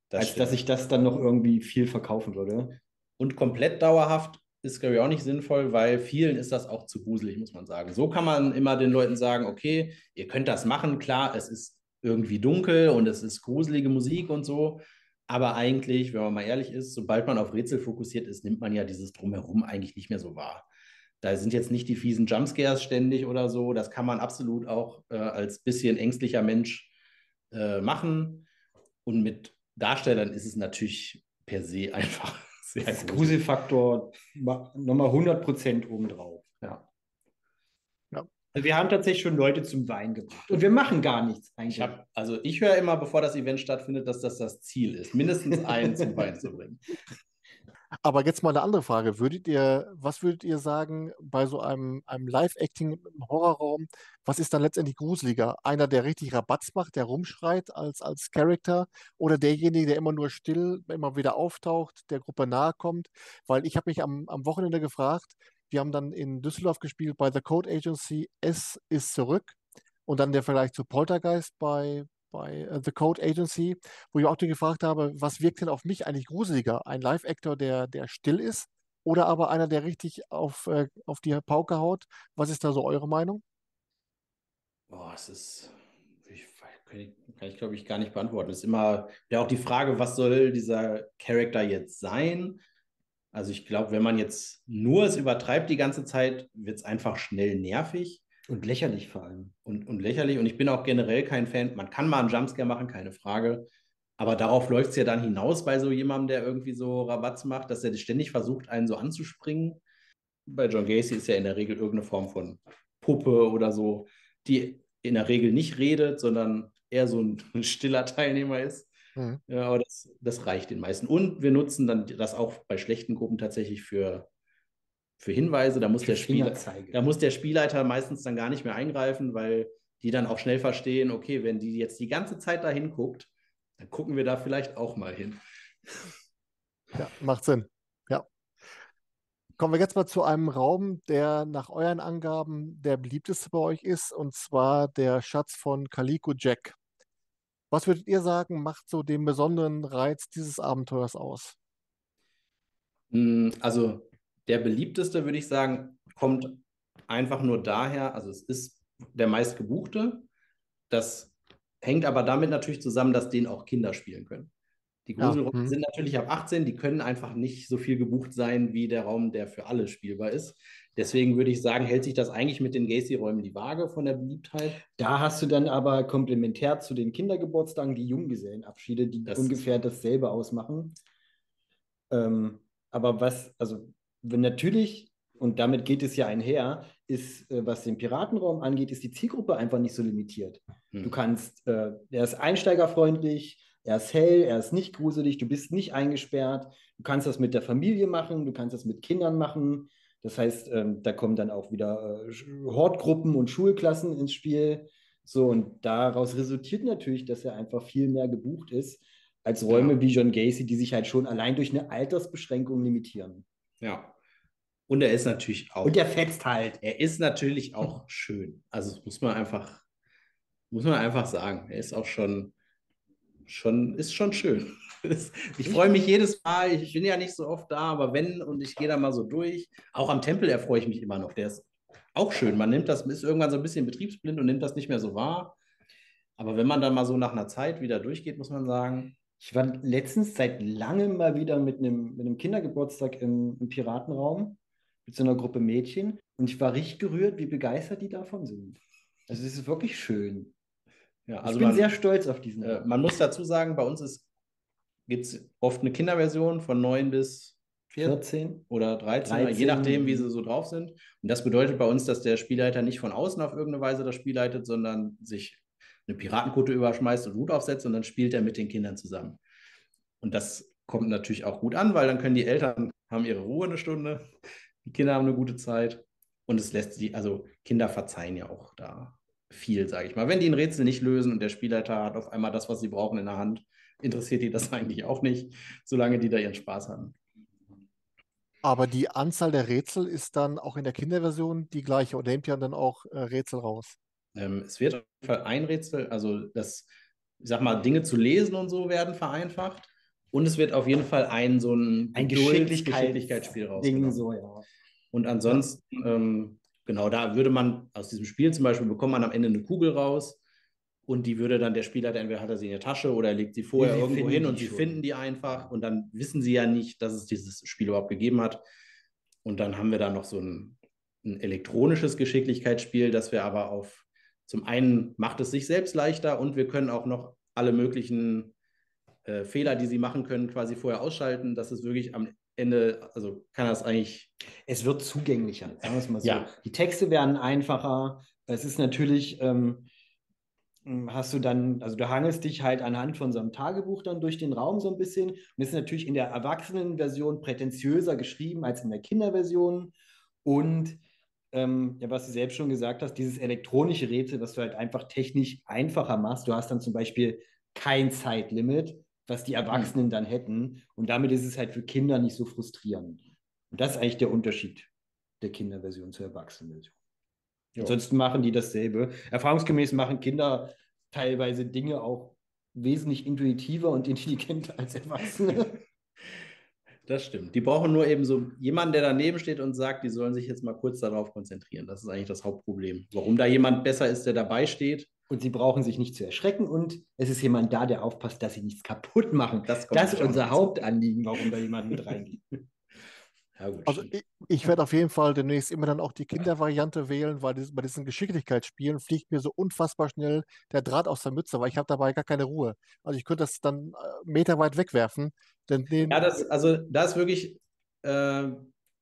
das als stimmt. dass ich das dann noch irgendwie viel verkaufen würde. Und komplett dauerhaft ist, glaube ich, auch nicht sinnvoll, weil vielen ist das auch zu gruselig, muss man sagen. So kann man immer den Leuten sagen, okay, ihr könnt das machen, klar, es ist irgendwie dunkel und es ist gruselige Musik und so. Aber eigentlich, wenn man mal ehrlich ist, sobald man auf Rätsel fokussiert ist, nimmt man ja dieses Drumherum eigentlich nicht mehr so wahr. Da sind jetzt nicht die fiesen Jumpscares ständig oder so. Das kann man absolut auch äh, als bisschen ängstlicher Mensch äh, machen. Und mit Darstellern ist es natürlich per se einfach sehr Als Gruselfaktor nochmal 100% obendrauf. Ja. ja. Also wir haben tatsächlich schon Leute zum Wein gebracht. Und wir machen gar nichts eigentlich. Ich hab, also ich höre immer, bevor das Event stattfindet, dass das das Ziel ist, mindestens einen zum Wein zu bringen. Aber jetzt mal eine andere Frage. Würdet ihr, was würdet ihr sagen bei so einem, einem Live-Acting im Horrorraum? Was ist dann letztendlich gruseliger? Einer, der richtig Rabatz macht, der rumschreit als, als Charakter oder derjenige, der immer nur still, immer wieder auftaucht, der Gruppe nahe kommt? Weil ich habe mich am, am Wochenende gefragt, wir haben dann in Düsseldorf gespielt bei The Code Agency, S ist zurück. Und dann der Vergleich zu Poltergeist bei, bei uh, The Code Agency, wo ich auch gefragt habe, was wirkt denn auf mich eigentlich gruseliger? Ein Live-Actor, der, der still ist oder aber einer, der richtig auf, äh, auf die Pauke haut? Was ist da so eure Meinung? Boah, es ist, ich, kann ich, ich glaube ich gar nicht beantworten. Es ist immer ja auch die Frage, was soll dieser Charakter jetzt sein? Also ich glaube, wenn man jetzt nur es übertreibt die ganze Zeit, wird es einfach schnell nervig. Und lächerlich vor allem. Und, und lächerlich. Und ich bin auch generell kein Fan. Man kann mal einen Jumpscare machen, keine Frage. Aber darauf läuft es ja dann hinaus bei so jemandem, der irgendwie so Rabatz macht, dass er ständig versucht, einen so anzuspringen. Bei John Gacy ist ja in der Regel irgendeine Form von Puppe oder so, die in der Regel nicht redet, sondern eher so ein, stiller Teilnehmer ist. Mhm. Ja, aber das, das reicht den meisten. Und wir nutzen dann das auch bei schlechten Gruppen tatsächlich für für Hinweise. Da muss, der Spieler, da muss der Spielleiter meistens dann gar nicht mehr eingreifen, weil die dann auch schnell verstehen, okay, wenn die jetzt die ganze Zeit da hinguckt, dann gucken wir da vielleicht auch mal hin. Ja, macht Sinn. Ja. Kommen wir jetzt mal zu einem Raum, der nach euren Angaben der beliebteste bei euch ist, und zwar der Schatz von Calico Jack. Was würdet ihr sagen, macht so den besonderen Reiz dieses Abenteuers aus? Hm, also der beliebteste, würde ich sagen, kommt einfach nur daher, also es ist der meistgebuchte. Das hängt aber damit natürlich zusammen, dass den auch Kinder spielen können. Die Gruselrunden ja, hm. sind natürlich ab 18, die können einfach nicht so viel gebucht sein wie der Raum, der für alle spielbar ist. Deswegen würde ich sagen, hält sich das eigentlich mit den Gacy-Räumen die Waage von der Beliebtheit. Da hast du dann aber komplementär zu den Kindergeburtstagen die Junggesellenabschiede, die das ungefähr dasselbe ausmachen. Ähm, aber was, also natürlich, und damit geht es ja einher, ist, äh, was den Piratenraum angeht, ist die Zielgruppe einfach nicht so limitiert. Hm. Du kannst, äh, er ist einsteigerfreundlich, er ist hell, er ist nicht gruselig, du bist nicht eingesperrt, du kannst das mit der Familie machen, du kannst das mit Kindern machen. Das heißt, ähm, da kommen dann auch wieder äh, Hortgruppen und Schulklassen ins Spiel. So, und daraus resultiert natürlich, dass er einfach viel mehr gebucht ist als Räume ja. wie John Gacy, die sich halt schon allein durch eine Altersbeschränkung limitieren. Ja. Und er ist natürlich auch. Und er fetzt halt. Er ist natürlich auch schön. Also das muss man einfach, muss man einfach sagen. Er ist auch schon, schon, ist schon schön. Ich freue mich jedes Mal. Ich bin ja nicht so oft da, aber wenn und ich gehe da mal so durch. Auch am Tempel erfreue ich mich immer noch. Der ist auch schön. Man nimmt das, ist irgendwann so ein bisschen betriebsblind und nimmt das nicht mehr so wahr. Aber wenn man dann mal so nach einer Zeit wieder durchgeht, muss man sagen, ich war letztens seit langem mal wieder mit einem, mit einem Kindergeburtstag im, im Piratenraum mit so einer Gruppe Mädchen und ich war richtig gerührt, wie begeistert die davon sind. Also es ist wirklich schön. Ja, ich also bin man, sehr stolz auf diesen. äh, man muss dazu sagen, bei uns gibt es oft eine Kinderversion von 9 bis 14. oder 13, je 13. nachdem, wie sie so drauf sind. Und das bedeutet bei uns, dass der Spielleiter nicht von außen auf irgendeine Weise das Spiel leitet, sondern sich eine Piratenkutte überschmeißt und Hut aufsetzt und dann spielt er mit den Kindern zusammen. Und das kommt natürlich auch gut an, weil dann können die Eltern haben ihre Ruhe eine Stunde, die Kinder haben eine gute Zeit und es lässt sie, also Kinder verzeihen ja auch da viel, sage ich mal. Wenn die ein Rätsel nicht lösen und der Spielleiter hat auf einmal das, was sie brauchen in der Hand, interessiert die das eigentlich auch nicht, solange die da ihren Spaß haben. Aber die Anzahl der Rätsel ist dann auch in der Kinderversion die gleiche oder nehmt ihr dann auch äh, Rätsel raus? Ähm, es wird auf jeden Fall ein Rätsel, also das, ich sag mal, Dinge zu lesen und so werden vereinfacht. Und es wird auf jeden Fall ein so ein, Ein Geschicklichkeits- Geschicklichkeitsspiel rausgenommen. so, ja. Und ansonsten, ähm, genau, da würde man aus diesem Spiel zum Beispiel bekommt man am Ende eine Kugel raus und die würde dann der Spieler, entweder hat er sie in der Tasche oder er legt sie vorher Sie irgendwo hin und sie finden die einfach und dann wissen sie ja nicht, dass es dieses Spiel überhaupt gegeben hat. Und dann haben wir da noch so ein, ein elektronisches Geschicklichkeitsspiel, das wir aber auf, zum einen macht es sich selbst leichter und wir können auch noch alle möglichen äh, Fehler, die sie machen können, quasi vorher ausschalten, dass es wirklich am Ende, also kann das eigentlich Es wird zugänglicher, sagen wir es mal so. Ja. Die Texte werden einfacher. Es ist natürlich, ähm, hast du dann, also du hangelst dich halt anhand von so einem Tagebuch dann durch den Raum so ein bisschen. Und es ist natürlich in der Erwachsenenversion prätentiöser geschrieben als in der Kinderversion. Und ähm, ja, was du selbst schon gesagt hast, dieses elektronische Rätsel, was du halt einfach technisch einfacher machst. Du hast dann zum Beispiel kein Zeitlimit, was die Erwachsenen dann hätten. Und damit ist es halt für Kinder nicht so frustrierend. Und das ist eigentlich der Unterschied der Kinderversion zur Erwachsenenversion. Ja. Ansonsten machen die dasselbe. Erfahrungsgemäß machen Kinder teilweise Dinge auch wesentlich intuitiver und intelligenter als Erwachsene. Das stimmt. Die brauchen nur eben so jemanden, der daneben steht und sagt, die sollen sich jetzt mal kurz darauf konzentrieren. Das ist eigentlich das Hauptproblem. Warum da jemand besser ist, der dabei steht, Und sie brauchen sich nicht zu erschrecken und es ist jemand da, der aufpasst, dass sie nichts kaputt machen. das kommt Das ist unser. Hauptanliegen, warum da jemand mit reingeht. Ja, gut, Also ich, ich werde auf jeden Fall demnächst immer dann auch die Kindervariante wählen, weil dies- bei diesen Geschicklichkeitsspielen fliegt mir so unfassbar schnell der Draht aus der Mütze, weil ich habe dabei gar keine Ruhe. Also ich könnte das dann äh, meterweit wegwerfen. Denn den, Ja, das, also da ist wirklich, äh,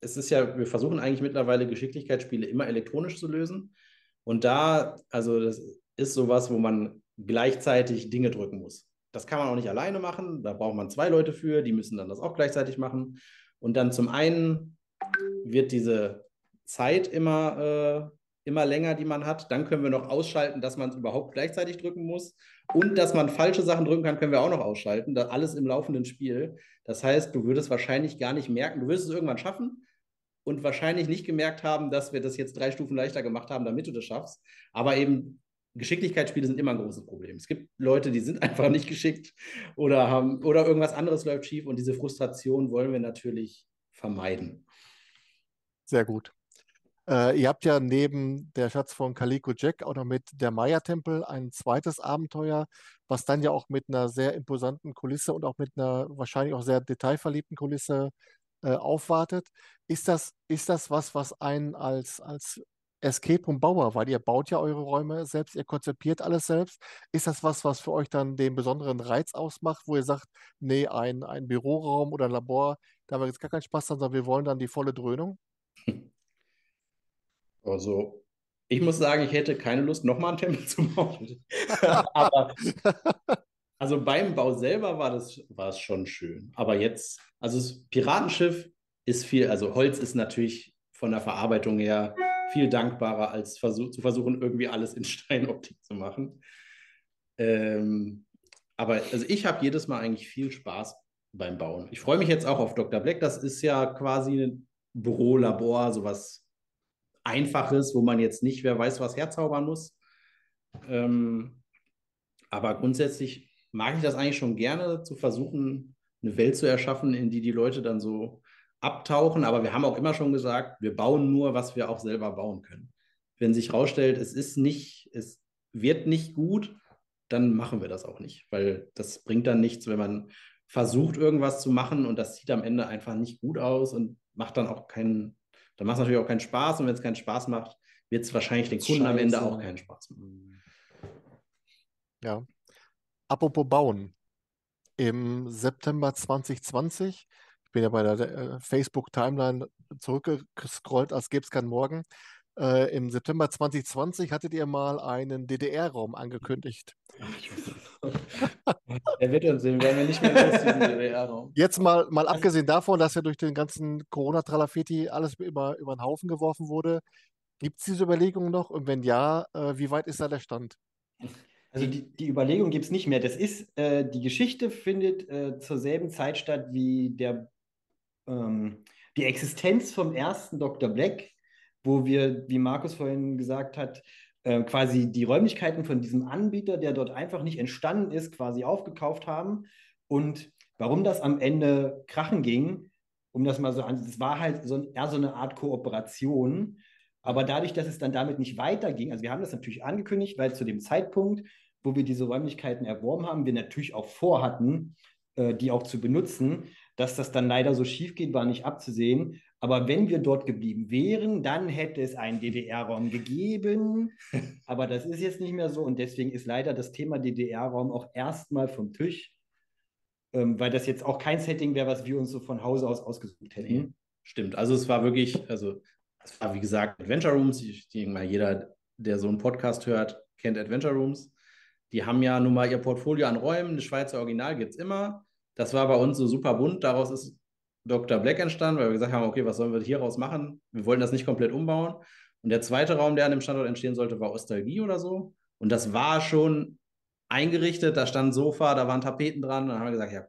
es ist ja, wir versuchen eigentlich mittlerweile Geschicklichkeitsspiele immer elektronisch zu lösen. Und da, also das ist sowas, wo man gleichzeitig Dinge drücken muss. Das kann man auch nicht alleine machen, da braucht man zwei Leute für, die müssen dann das auch gleichzeitig machen. Und dann zum einen wird diese Zeit immer, äh, immer länger, die man hat. Dann können wir noch ausschalten, dass man es überhaupt gleichzeitig drücken muss. Und dass man falsche Sachen drücken kann, können wir auch noch ausschalten. Das alles im laufenden Spiel. Das heißt, du würdest wahrscheinlich gar nicht merken, du würdest es irgendwann schaffen und wahrscheinlich nicht gemerkt haben, dass wir das jetzt drei Stufen leichter gemacht haben, damit du das schaffst. Aber eben Geschicklichkeitsspiele sind immer ein großes Problem. Es gibt Leute, die sind einfach nicht geschickt oder haben oder irgendwas anderes läuft schief und diese Frustration wollen wir natürlich vermeiden. Sehr gut. Äh, ihr habt ja neben der Schatz von Calico Jack auch noch mit der Maya-Tempel ein zweites Abenteuer, was dann ja auch mit einer sehr imposanten Kulisse und auch mit einer wahrscheinlich auch sehr detailverliebten Kulisse äh, aufwartet. Ist das, ist das was, was einen als, als Escape Room Bauer, weil ihr baut ja eure Räume selbst, ihr konzipiert alles selbst. Ist das was, was für euch dann den besonderen Reiz ausmacht, wo ihr sagt, nee, ein, ein Büroraum oder ein Labor, da haben wir jetzt gar keinen Spaß dran, sondern wir wollen dann die volle Dröhnung? Also, ich muss sagen, ich hätte keine Lust, nochmal einen Tempel zu bauen. Aber also beim Bau selber war das, war es schon schön. Aber jetzt, also das Piratenschiff ist viel, also Holz ist natürlich von der Verarbeitung her viel dankbarer, als versuch, zu versuchen, irgendwie alles in Steinoptik zu machen. Ähm, aber also ich habe jedes Mal eigentlich viel Spaß beim Bauen. Ich freue mich jetzt auch auf Dr. Black. Das ist ja quasi ein Büro, Labor, sowas Einfaches, wo man jetzt nicht, wer weiß, was herzaubern muss. Ähm, aber grundsätzlich mag ich das eigentlich schon gerne, zu versuchen, eine Welt zu erschaffen, in die die Leute dann so abtauchen. Aber wir haben auch immer schon gesagt, wir bauen nur, was wir auch selber bauen können. Wenn sich herausstellt, es ist nicht, es wird nicht gut, dann machen wir das auch nicht, weil das bringt dann nichts, wenn man versucht, irgendwas zu machen und das sieht am Ende einfach nicht gut aus und macht dann auch keinen, dann macht es natürlich auch keinen Spaß und wenn es keinen Spaß macht, wird es wahrscheinlich den Kunden am Ende Scheiße. auch keinen Spaß machen. Ja. Apropos Bauen. Im September 2020, ich bin ja bei der äh, Facebook-Timeline zurückgescrollt, als gäbe es keinen Morgen. Äh, Im September 2020 hattet ihr mal einen DDR-Raum angekündigt. Der wird uns sehen, werden wir nicht mehr los, diesen DDR-Raum. Jetzt mal, mal abgesehen davon, dass ja durch den ganzen Corona-Tralafeti alles über, über den Haufen geworfen wurde, gibt es diese Überlegung noch? Und wenn ja, äh, wie weit ist da der Stand? Also die, die Überlegung gibt es nicht mehr. Das ist, äh, die Geschichte findet äh, zur selben Zeit statt wie der, ähm, die Existenz vom ersten Dr. Black, wo wir, wie Markus vorhin gesagt hat, äh, quasi die Räumlichkeiten von diesem Anbieter, der dort einfach nicht entstanden ist, quasi aufgekauft haben. Und warum das am Ende krachen ging, um das mal so an, das war halt so, eher so eine Art Kooperation. Aber dadurch, dass es dann damit nicht weiterging, also wir haben das natürlich angekündigt, weil zu dem Zeitpunkt, wo wir diese Räumlichkeiten erworben haben, wir natürlich auch vorhatten, äh, die auch zu benutzen. Dass das dann leider so schief geht, war nicht abzusehen. Aber wenn wir dort geblieben wären, dann hätte es einen DDR-Raum gegeben. Aber das ist jetzt nicht mehr so und deswegen ist leider das Thema DDR-Raum auch erstmal vom Tisch, ähm, weil das jetzt auch kein Setting wäre, was wir uns so von Hause aus ausgesucht hätten. Stimmt, also es war wirklich, also es war wie gesagt Adventure Rooms. Ich denke mal, jeder, der so einen Podcast hört, kennt Adventure Rooms. Die haben ja nun mal ihr Portfolio an Räumen. Das Schweizer Original gibt es immer. Das war bei uns so super bunt. Daraus ist Dr. Black entstanden, weil wir gesagt haben, okay, was sollen wir hieraus machen? Wir wollten das nicht komplett umbauen. Und der zweite Raum, der an dem Standort entstehen sollte, war Ostalgie oder so. Und das war schon eingerichtet. Da stand ein Sofa, da waren Tapeten dran. Und dann haben wir gesagt, ja,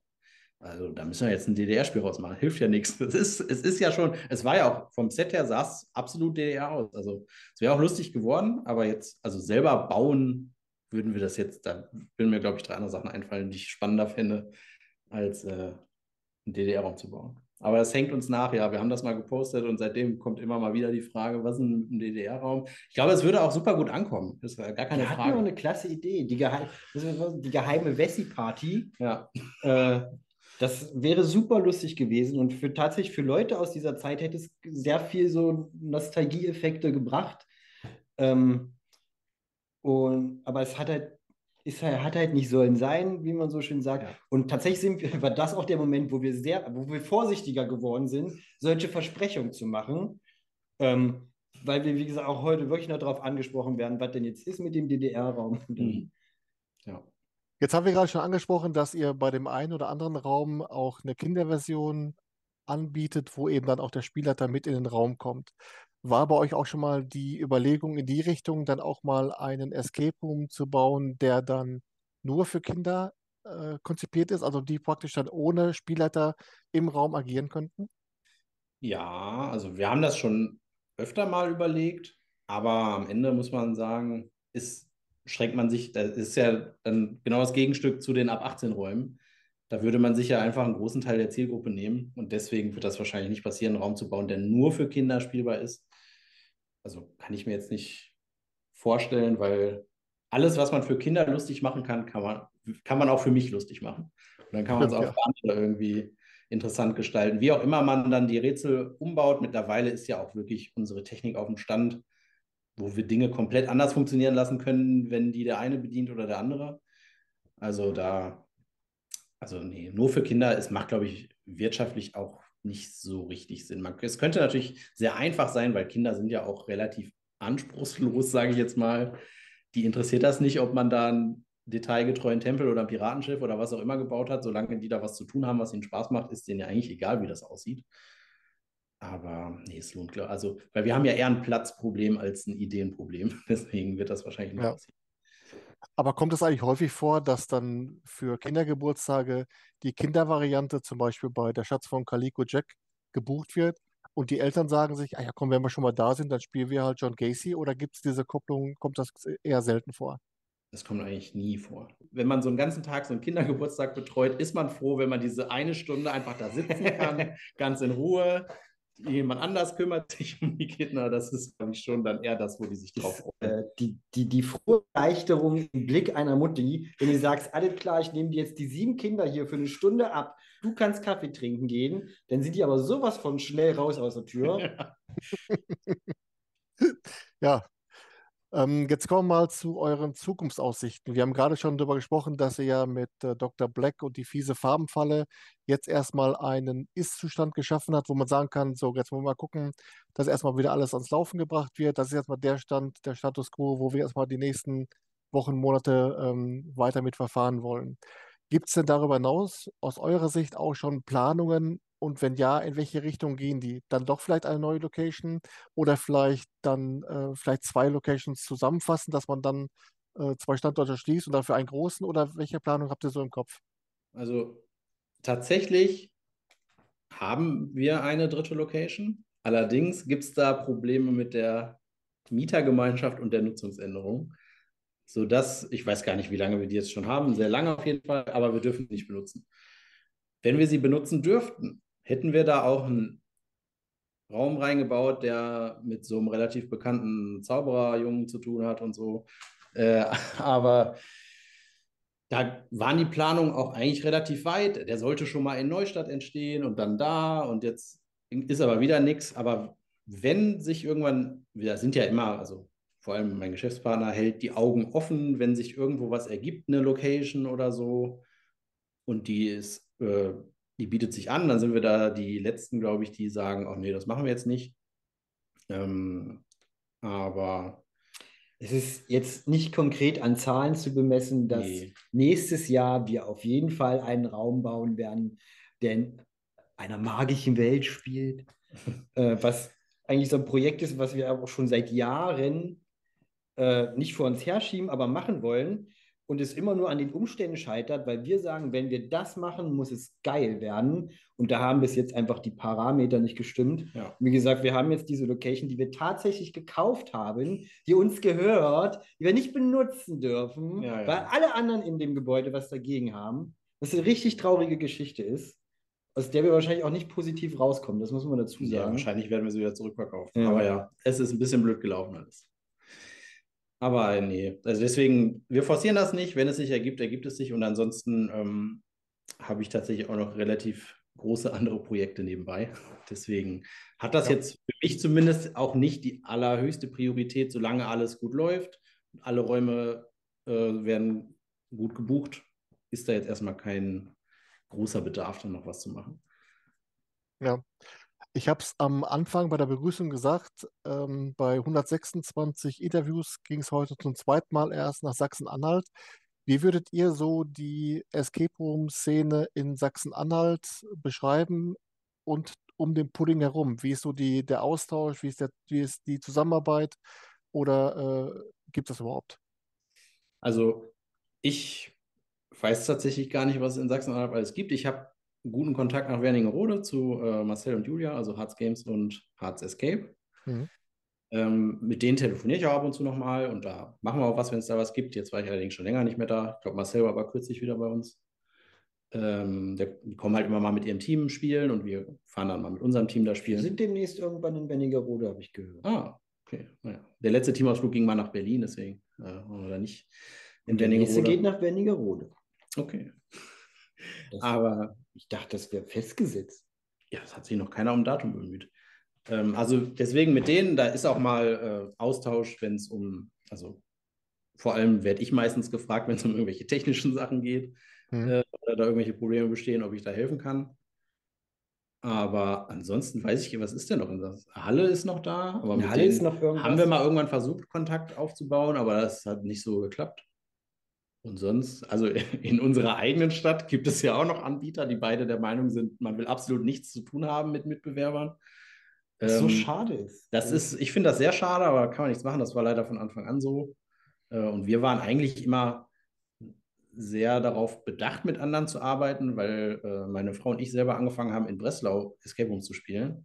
also da müssen wir jetzt ein DDR-Spiel rausmachen. Hilft ja nichts. Es ist, es ist ja schon, es war ja auch vom Set her sah es absolut DDR aus. Also es wäre auch lustig geworden, aber jetzt, also selber bauen würden wir das jetzt, da würden mir, glaube ich, drei andere Sachen einfallen, die ich spannender fände, als äh, einen DDR-Raum zu bauen. Aber es hängt uns nach, ja. Wir haben das mal gepostet und seitdem kommt immer mal wieder die Frage, was ist ein, DDR-Raum? Ich glaube, es würde auch super gut ankommen. Das war gar keine Wir hatten Frage. auch eine klasse Idee, die, geheim, das die geheime Wessi-Party. ja. Äh, das wäre super lustig gewesen und für tatsächlich für Leute aus dieser Zeit hätte es sehr viel so Nostalgieeffekte gebracht. Ähm, und, aber es hat halt, ist halt, hat halt nicht sollen sein, wie man so schön sagt. Ja. Und tatsächlich sind wir, war das auch der Moment, wo wir sehr, wo wir vorsichtiger geworden sind, solche Versprechungen zu machen. Ähm, weil wir, wie gesagt, auch heute wirklich noch darauf angesprochen werden, was denn jetzt ist mit dem DDR-Raum. Mhm. Ja. Jetzt haben wir gerade schon angesprochen, dass ihr bei dem einen oder anderen Raum auch eine Kinderversion anbietet, wo eben dann auch der Spielleiter mit in den Raum kommt. War bei euch auch schon mal die Überlegung in die Richtung, dann auch mal einen Escape Room zu bauen, der dann nur für Kinder äh, konzipiert ist, also die praktisch dann ohne Spielleiter im Raum agieren könnten? Ja, also wir haben das schon öfter mal überlegt, aber am Ende muss man sagen, ist, schränkt man sich, das ist ja dann genau das Gegenstück zu den ab 18 Räumen. Da würde man sich ja einfach einen großen Teil der Zielgruppe nehmen und deswegen wird das wahrscheinlich nicht passieren, einen Raum zu bauen, der nur für Kinder spielbar ist. Also kann ich mir jetzt nicht vorstellen, weil alles, was man für Kinder lustig machen kann, kann man, kann man auch für mich lustig machen. Und dann kann man es auch für andere irgendwie interessant gestalten. Wie auch immer man dann die Rätsel umbaut, mittlerweile ist ja auch wirklich unsere Technik auf dem Stand, wo wir Dinge komplett anders funktionieren lassen können, wenn die der eine bedient oder der andere. Also da, also nee, nur für Kinder, es macht, glaube ich, wirtschaftlich auch nicht so richtig Sinn. Man, es könnte natürlich sehr einfach sein, weil Kinder sind ja auch relativ anspruchslos, sage ich jetzt mal. Die interessiert das nicht, ob man da einen detailgetreuen Tempel oder ein Piratenschiff oder was auch immer gebaut hat. Solange die da was zu tun haben, was ihnen Spaß macht, ist denen ja eigentlich egal, wie das aussieht. Aber nee, es lohnt, also, weil wir haben ja eher ein Platzproblem als ein Ideenproblem. Deswegen wird das wahrscheinlich nicht Ja. passieren. Aber kommt es eigentlich häufig vor, dass dann für Kindergeburtstage die Kindervariante zum Beispiel bei der Schatz von Calico Jack gebucht wird und die Eltern sagen sich, ah ja komm, wenn wir schon mal da sind, dann spielen wir halt John Gacy oder gibt es diese Kopplung, kommt das eher selten vor? Das kommt eigentlich nie vor. Wenn man so einen ganzen Tag so einen Kindergeburtstag betreut, ist man froh, wenn man diese eine Stunde einfach da sitzen kann, ganz in Ruhe. Jemand anders kümmert sich um die Kinder. Das ist, glaube ich, schon dann eher das, wo die sich drauf freuen. äh, die, die, die frohe Erleichterung im Blick einer Mutti, wenn du sagst, alles klar, ich nehme dir jetzt die sieben Kinder hier für eine Stunde ab, du kannst Kaffee trinken gehen, dann sind die aber sowas von schnell raus aus der Tür. Ja, ähm, jetzt kommen wir mal zu euren Zukunftsaussichten. Wir haben gerade schon darüber gesprochen, dass ihr ja mit äh, Dr. Black und die fiese Farbenfalle jetzt erstmal einen Ist-Zustand geschaffen habt, wo man sagen kann, so, jetzt wollen wir mal gucken, dass erstmal wieder alles ans Laufen gebracht wird. Das ist erstmal der Stand, der Status quo, wo wir erstmal die nächsten Wochen, Monate ähm, weiter mit verfahren wollen. Gibt es denn darüber hinaus aus eurer Sicht auch schon Planungen, und wenn ja, in welche Richtung gehen die? Dann doch vielleicht eine neue Location oder vielleicht dann äh, vielleicht zwei Locations zusammenfassen, dass man dann äh, zwei Standorte schließt und dafür einen großen oder welche Planung habt ihr so im Kopf? Also tatsächlich haben wir eine dritte Location. Allerdings gibt es da Probleme mit der Mietergemeinschaft und der Nutzungsänderung, sodass, ich weiß gar nicht, wie lange wir die jetzt schon haben, sehr lange auf jeden Fall, aber wir dürfen sie nicht benutzen. Wenn wir sie benutzen dürften, hätten wir da auch einen Raum reingebaut, der mit so einem relativ bekannten Zaubererjungen zu tun hat und so. Äh, aber da waren die Planungen auch eigentlich relativ weit. Der sollte schon mal in Neustadt entstehen und dann da und jetzt ist aber wieder nichts. Aber wenn sich irgendwann, wir sind ja immer, also vor allem mein Geschäftspartner hält die Augen offen, wenn sich irgendwo was ergibt, eine Location oder so und die ist äh, die bietet sich an. Dann sind wir da die Letzten, glaube ich, die sagen, oh nee, das machen wir jetzt nicht. Ähm, aber es ist jetzt nicht konkret an Zahlen zu bemessen, dass nee. nächstes Jahr wir auf jeden Fall einen Raum bauen werden, der in einer magischen Welt spielt, äh, was eigentlich so ein Projekt ist, was wir auch schon seit Jahren äh, nicht vor uns herschieben, aber machen wollen und es immer nur an den Umständen scheitert, weil wir sagen, wenn wir das machen, muss es geil werden. Und da haben bis jetzt einfach die Parameter nicht gestimmt. Ja. Wie gesagt, wir haben jetzt diese Location, die wir tatsächlich gekauft haben, die uns gehört, die wir nicht benutzen dürfen, ja, ja. weil alle anderen in dem Gebäude was dagegen haben. Was eine richtig traurige Geschichte ist, aus der wir wahrscheinlich auch nicht positiv rauskommen. Das muss man dazu sagen. Ja, wahrscheinlich werden wir sie wieder zurückverkaufen. Aber ja, es ist ein bisschen blöd gelaufen alles. Aber nee, also deswegen, wir forcieren das nicht. Wenn es sich ergibt, ergibt es sich. Und ansonsten ähm, habe ich tatsächlich auch noch relativ große andere Projekte nebenbei. Deswegen hat das ja. jetzt für mich zumindest auch nicht die allerhöchste Priorität, solange alles gut läuft. Alle Räume äh, werden gut gebucht. Ist da jetzt erstmal kein großer Bedarf, dann noch was zu machen. Ja, ich habe es am Anfang bei der Begrüßung gesagt, ähm, bei 126 Interviews ging es heute zum zweiten Mal erst nach Sachsen-Anhalt. Wie würdet ihr so die Escape Room-Szene in Sachsen-Anhalt beschreiben und um den Pudding herum? Wie ist so die, der Austausch, wie ist, der, wie ist die Zusammenarbeit oder äh, gibt es überhaupt? Also ich weiß tatsächlich gar nicht, was es in Sachsen-Anhalt alles gibt. Ich habe guten Kontakt nach Wernigerode zu äh, Marcel und Julia, also Hearts Games und Hearts Escape. Mhm. Ähm, mit denen telefoniere ich auch ab und zu nochmal und da machen wir auch was, wenn es da was gibt. Jetzt war ich allerdings schon länger nicht mehr da. Ich glaube, Marcel war aber kürzlich wieder bei uns. Ähm, die kommen halt immer mal mit ihrem Team spielen und wir fahren dann mal mit unserem Team da spielen. Wir sind demnächst irgendwann in Wernigerode, habe ich gehört. Ah, okay. Naja. Der letzte Teamausflug ging mal nach Berlin, deswegen äh, waren wir da nicht in Wernigerode. Der nächste geht nach Wernigerode. Okay. Das aber ich dachte, das wäre festgesetzt. Ja, es hat sich noch keiner um Datum bemüht. Ähm, also deswegen mit denen, da ist auch mal äh, Austausch, wenn es um, also vor allem werde ich meistens gefragt, wenn es um irgendwelche technischen Sachen geht mhm. äh, oder da irgendwelche Probleme bestehen, ob ich da helfen kann. Aber ansonsten weiß ich, was ist denn noch in das? Halle ist noch da, aber mit Halle ist noch irgendwas. haben wir mal irgendwann versucht, Kontakt aufzubauen, aber das hat nicht so geklappt. Und sonst, also in unserer eigenen Stadt gibt es ja auch noch Anbieter, die beide der Meinung sind, man will absolut nichts zu tun haben mit Mitbewerbern. Was ähm, so schade ist. Das ist, ich finde das sehr schade, aber kann man nichts machen. Das war leider von Anfang an so. Äh, und wir waren eigentlich immer sehr darauf bedacht, mit anderen zu arbeiten, weil äh, meine Frau und ich selber angefangen haben, in Breslau Escape Room zu spielen.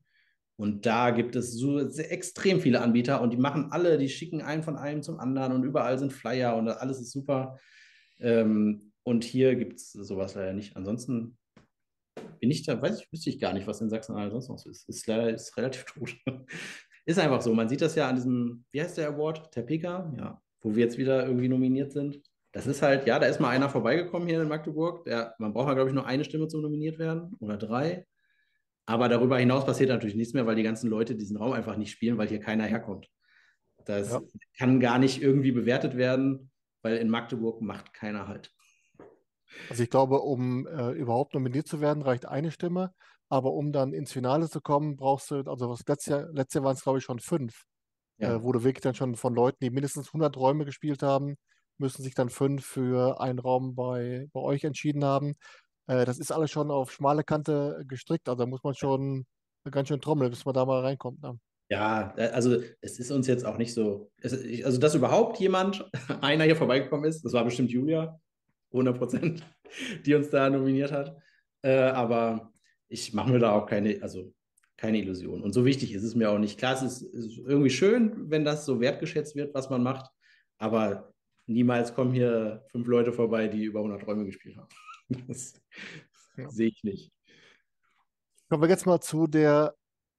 Und da gibt es so extrem viele Anbieter und die machen alle, die schicken einen von einem zum anderen und überall sind Flyer und alles ist super. Ähm, und hier gibt es sowas leider nicht. Ansonsten bin ich da, weiß ich, wüsste ich gar nicht, was in Sachsen-Anhalt sonst noch so ist. Ist leider ist relativ tot. ist einfach so. Man sieht das ja an diesem, wie heißt der Award? PK? Ja, wo wir jetzt wieder irgendwie nominiert sind. Das ist halt, ja, da ist mal einer vorbeigekommen hier in Magdeburg. Der, man braucht ja, glaube ich, nur eine Stimme zum nominiert werden oder drei. Aber darüber hinaus passiert natürlich nichts mehr, weil die ganzen Leute diesen Raum einfach nicht spielen, weil hier keiner herkommt. Das Ja. kann gar nicht irgendwie bewertet werden, weil in Magdeburg macht keiner halt. Also ich glaube, um äh, überhaupt nominiert zu werden, reicht eine Stimme. Aber um dann ins Finale zu kommen, brauchst du, also was letztes Jahr, letztes Jahr waren es, glaube ich, schon fünf. Ja. Äh, wo du wirklich dann schon von Leuten, die mindestens 100 Räume gespielt haben, müssen sich dann fünf für einen Raum bei, bei euch entschieden haben. Äh, das ist alles schon auf schmale Kante gestrickt. Also da muss man schon ganz schön trommeln, bis man da mal reinkommt. Ne? Ja, äh, also es ist uns jetzt auch nicht so, es, also dass überhaupt jemand, einer hier vorbeigekommen ist, das war bestimmt Julia, 100 Prozent, die uns da nominiert hat. Äh, aber ich mache mir da auch keine, also keine Illusion. Und so wichtig ist es mir auch nicht. Klar, es ist, ist irgendwie schön, wenn das so wertgeschätzt wird, was man macht, aber niemals kommen hier fünf Leute vorbei, die über 100 Räume gespielt haben. Das Ja. sehe ich nicht. Kommen wir jetzt mal zu der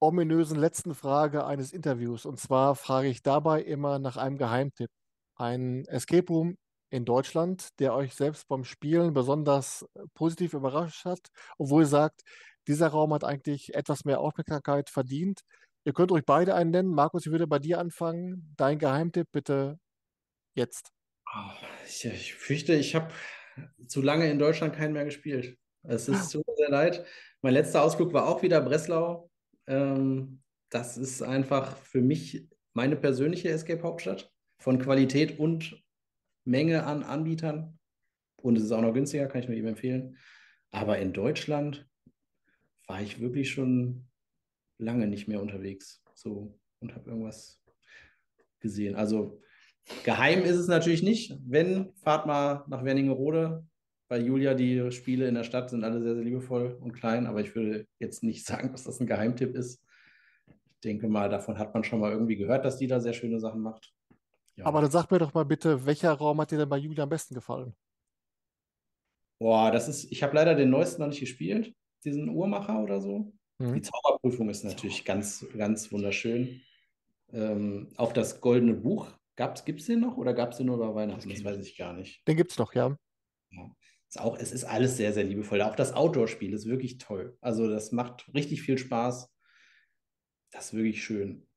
ominösen letzten Frage eines Interviews. Und zwar frage ich dabei immer nach einem Geheimtipp. Ein Escape Room in Deutschland, der euch selbst beim Spielen besonders positiv überrascht hat, obwohl ihr sagt, dieser Raum hat eigentlich etwas mehr Aufmerksamkeit verdient. Ihr könnt euch beide einen nennen. Markus, ich würde bei dir anfangen. Dein Geheimtipp bitte jetzt. Ah, Ich, ich fürchte, ich habe zu lange in Deutschland keinen mehr gespielt. Es ist tut mir sehr leid. Mein letzter Ausflug war auch wieder Breslau. Ähm, das ist einfach für mich meine persönliche Escape-Hauptstadt von Qualität und Menge an Anbietern. Und es ist auch noch günstiger, kann ich nur jedem empfehlen. Aber in Deutschland war ich wirklich schon lange nicht mehr unterwegs. So und habe irgendwas gesehen. Also Geheim ist es natürlich nicht. Wenn, fahrt mal nach Wernigerode. Bei Julia, die Spiele in der Stadt sind alle sehr, sehr liebevoll und klein, aber ich würde jetzt nicht sagen, dass das ein Geheimtipp ist. Ich denke mal, davon hat man schon mal irgendwie gehört, dass die da sehr schöne Sachen macht. Ja. Aber dann sag mir doch mal bitte, welcher Raum hat dir denn bei Julia am besten gefallen? Boah, das ist, ich habe leider den neuesten noch nicht gespielt, diesen Uhrmacher oder so. Die Mhm. Zauberprüfung ist natürlich ganz, ganz wunderschön. Ähm, auch das Goldene Buch, gibt es den noch oder gab es den nur über Weihnachten? Das weiß ich gar nicht. Den gibt es noch, ja. Ja. Ist auch, es ist alles sehr, sehr liebevoll. Auch das Outdoor-Spiel ist wirklich toll. Also das macht richtig viel Spaß. Das ist wirklich schön.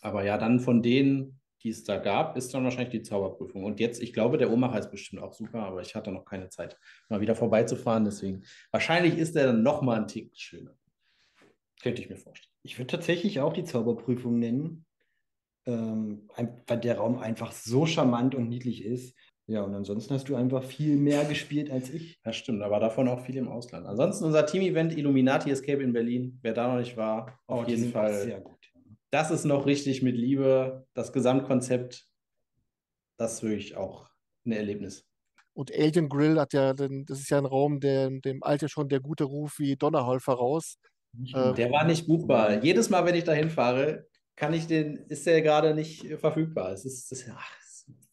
Aber ja, dann von denen, die es da gab, ist dann wahrscheinlich die Zauberprüfung. Und jetzt, ich glaube, der Uhrmacher ist bestimmt auch super, aber ich hatte noch keine Zeit, mal wieder vorbeizufahren. Deswegen, wahrscheinlich ist der dann noch mal ein Tick schöner. Könnte ich mir vorstellen. Ich würde tatsächlich auch die Zauberprüfung nennen, ähm, weil der Raum einfach so charmant und niedlich ist. Ja, und ansonsten hast du einfach viel mehr gespielt als ich. Das stimmt, aber davon auch viel im Ausland. Ansonsten unser Team-Event Illuminati Escape in Berlin. Wer da noch nicht war, auf Oh, die jeden Fall. sehr gut. das ist noch richtig mit Liebe. Das Gesamtkonzept, das ist wirklich auch ein Erlebnis. Und Alien Grill hat ja, den, das ist ja ein Raum, der dem Alter schon der gute Ruf wie Donnerhall voraus. Äh, Der war nicht buchbar. Jedes Mal, wenn ich dahin fahre, kann ich den, ist der gerade nicht äh, verfügbar. Es ist, das, ach,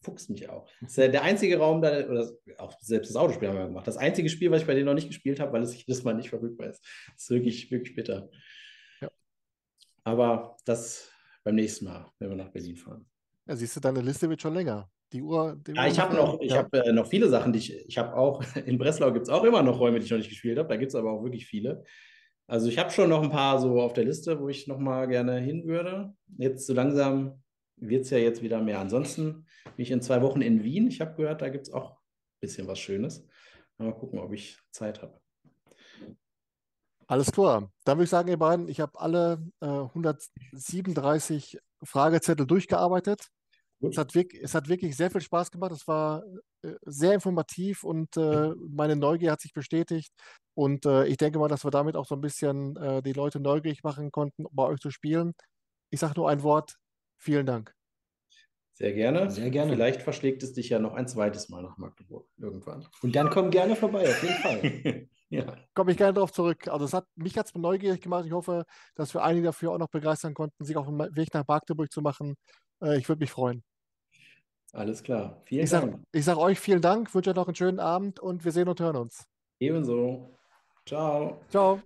fuchst mich auch. Das ist ja der einzige Raum, da, oder auch selbst das Autospiel haben wir gemacht. Das einzige Spiel, was ich bei denen noch nicht gespielt habe, weil es jedes Mal nicht verfügbar ist. Das ist wirklich, wirklich bitter. Ja. Aber das beim nächsten Mal, wenn wir nach Berlin fahren. Ja, siehst du, deine Liste wird schon länger. Die Uhr. die Ja, ich habe noch, ich ja. habe äh, noch viele Sachen, die ich, ich habe auch, in Breslau gibt es auch immer noch Räume, die ich noch nicht gespielt habe. Da gibt es aber auch wirklich viele. Also ich habe schon noch ein paar so auf der Liste, wo ich noch mal gerne hin würde. Jetzt so langsam wird es ja jetzt wieder mehr. Ansonsten bin ich in zwei Wochen in Wien. Ich habe gehört, da gibt es auch ein bisschen was Schönes. Mal gucken, ob ich Zeit habe. Alles klar. Dann würde ich sagen, ihr beiden, ich habe alle äh, 137 Fragezettel durchgearbeitet. Es hat, wirklich, es hat wirklich sehr viel Spaß gemacht. Es war äh, sehr informativ und äh, meine Neugier hat sich bestätigt. Und äh, ich denke mal, dass wir damit auch so ein bisschen äh, die Leute neugierig machen konnten, bei euch zu spielen. Ich sage nur ein Wort. Vielen Dank. Sehr gerne. Sehr gerne. Vielleicht verschlägt es dich ja noch ein zweites Mal nach Magdeburg irgendwann. Und dann komm gerne vorbei, auf jeden Fall. ja. Komme ich gerne darauf zurück. Also es hat mich hat's neugierig gemacht. Ich hoffe, dass wir einige dafür auch noch begeistern konnten, sich auf den Weg nach Magdeburg zu machen. Äh, ich würde mich freuen. Alles klar. Vielen Ich sage Dank. ich sag euch vielen Dank, wünsche euch noch einen schönen Abend und wir sehen und hören uns. Ebenso. Ciao. Ciao.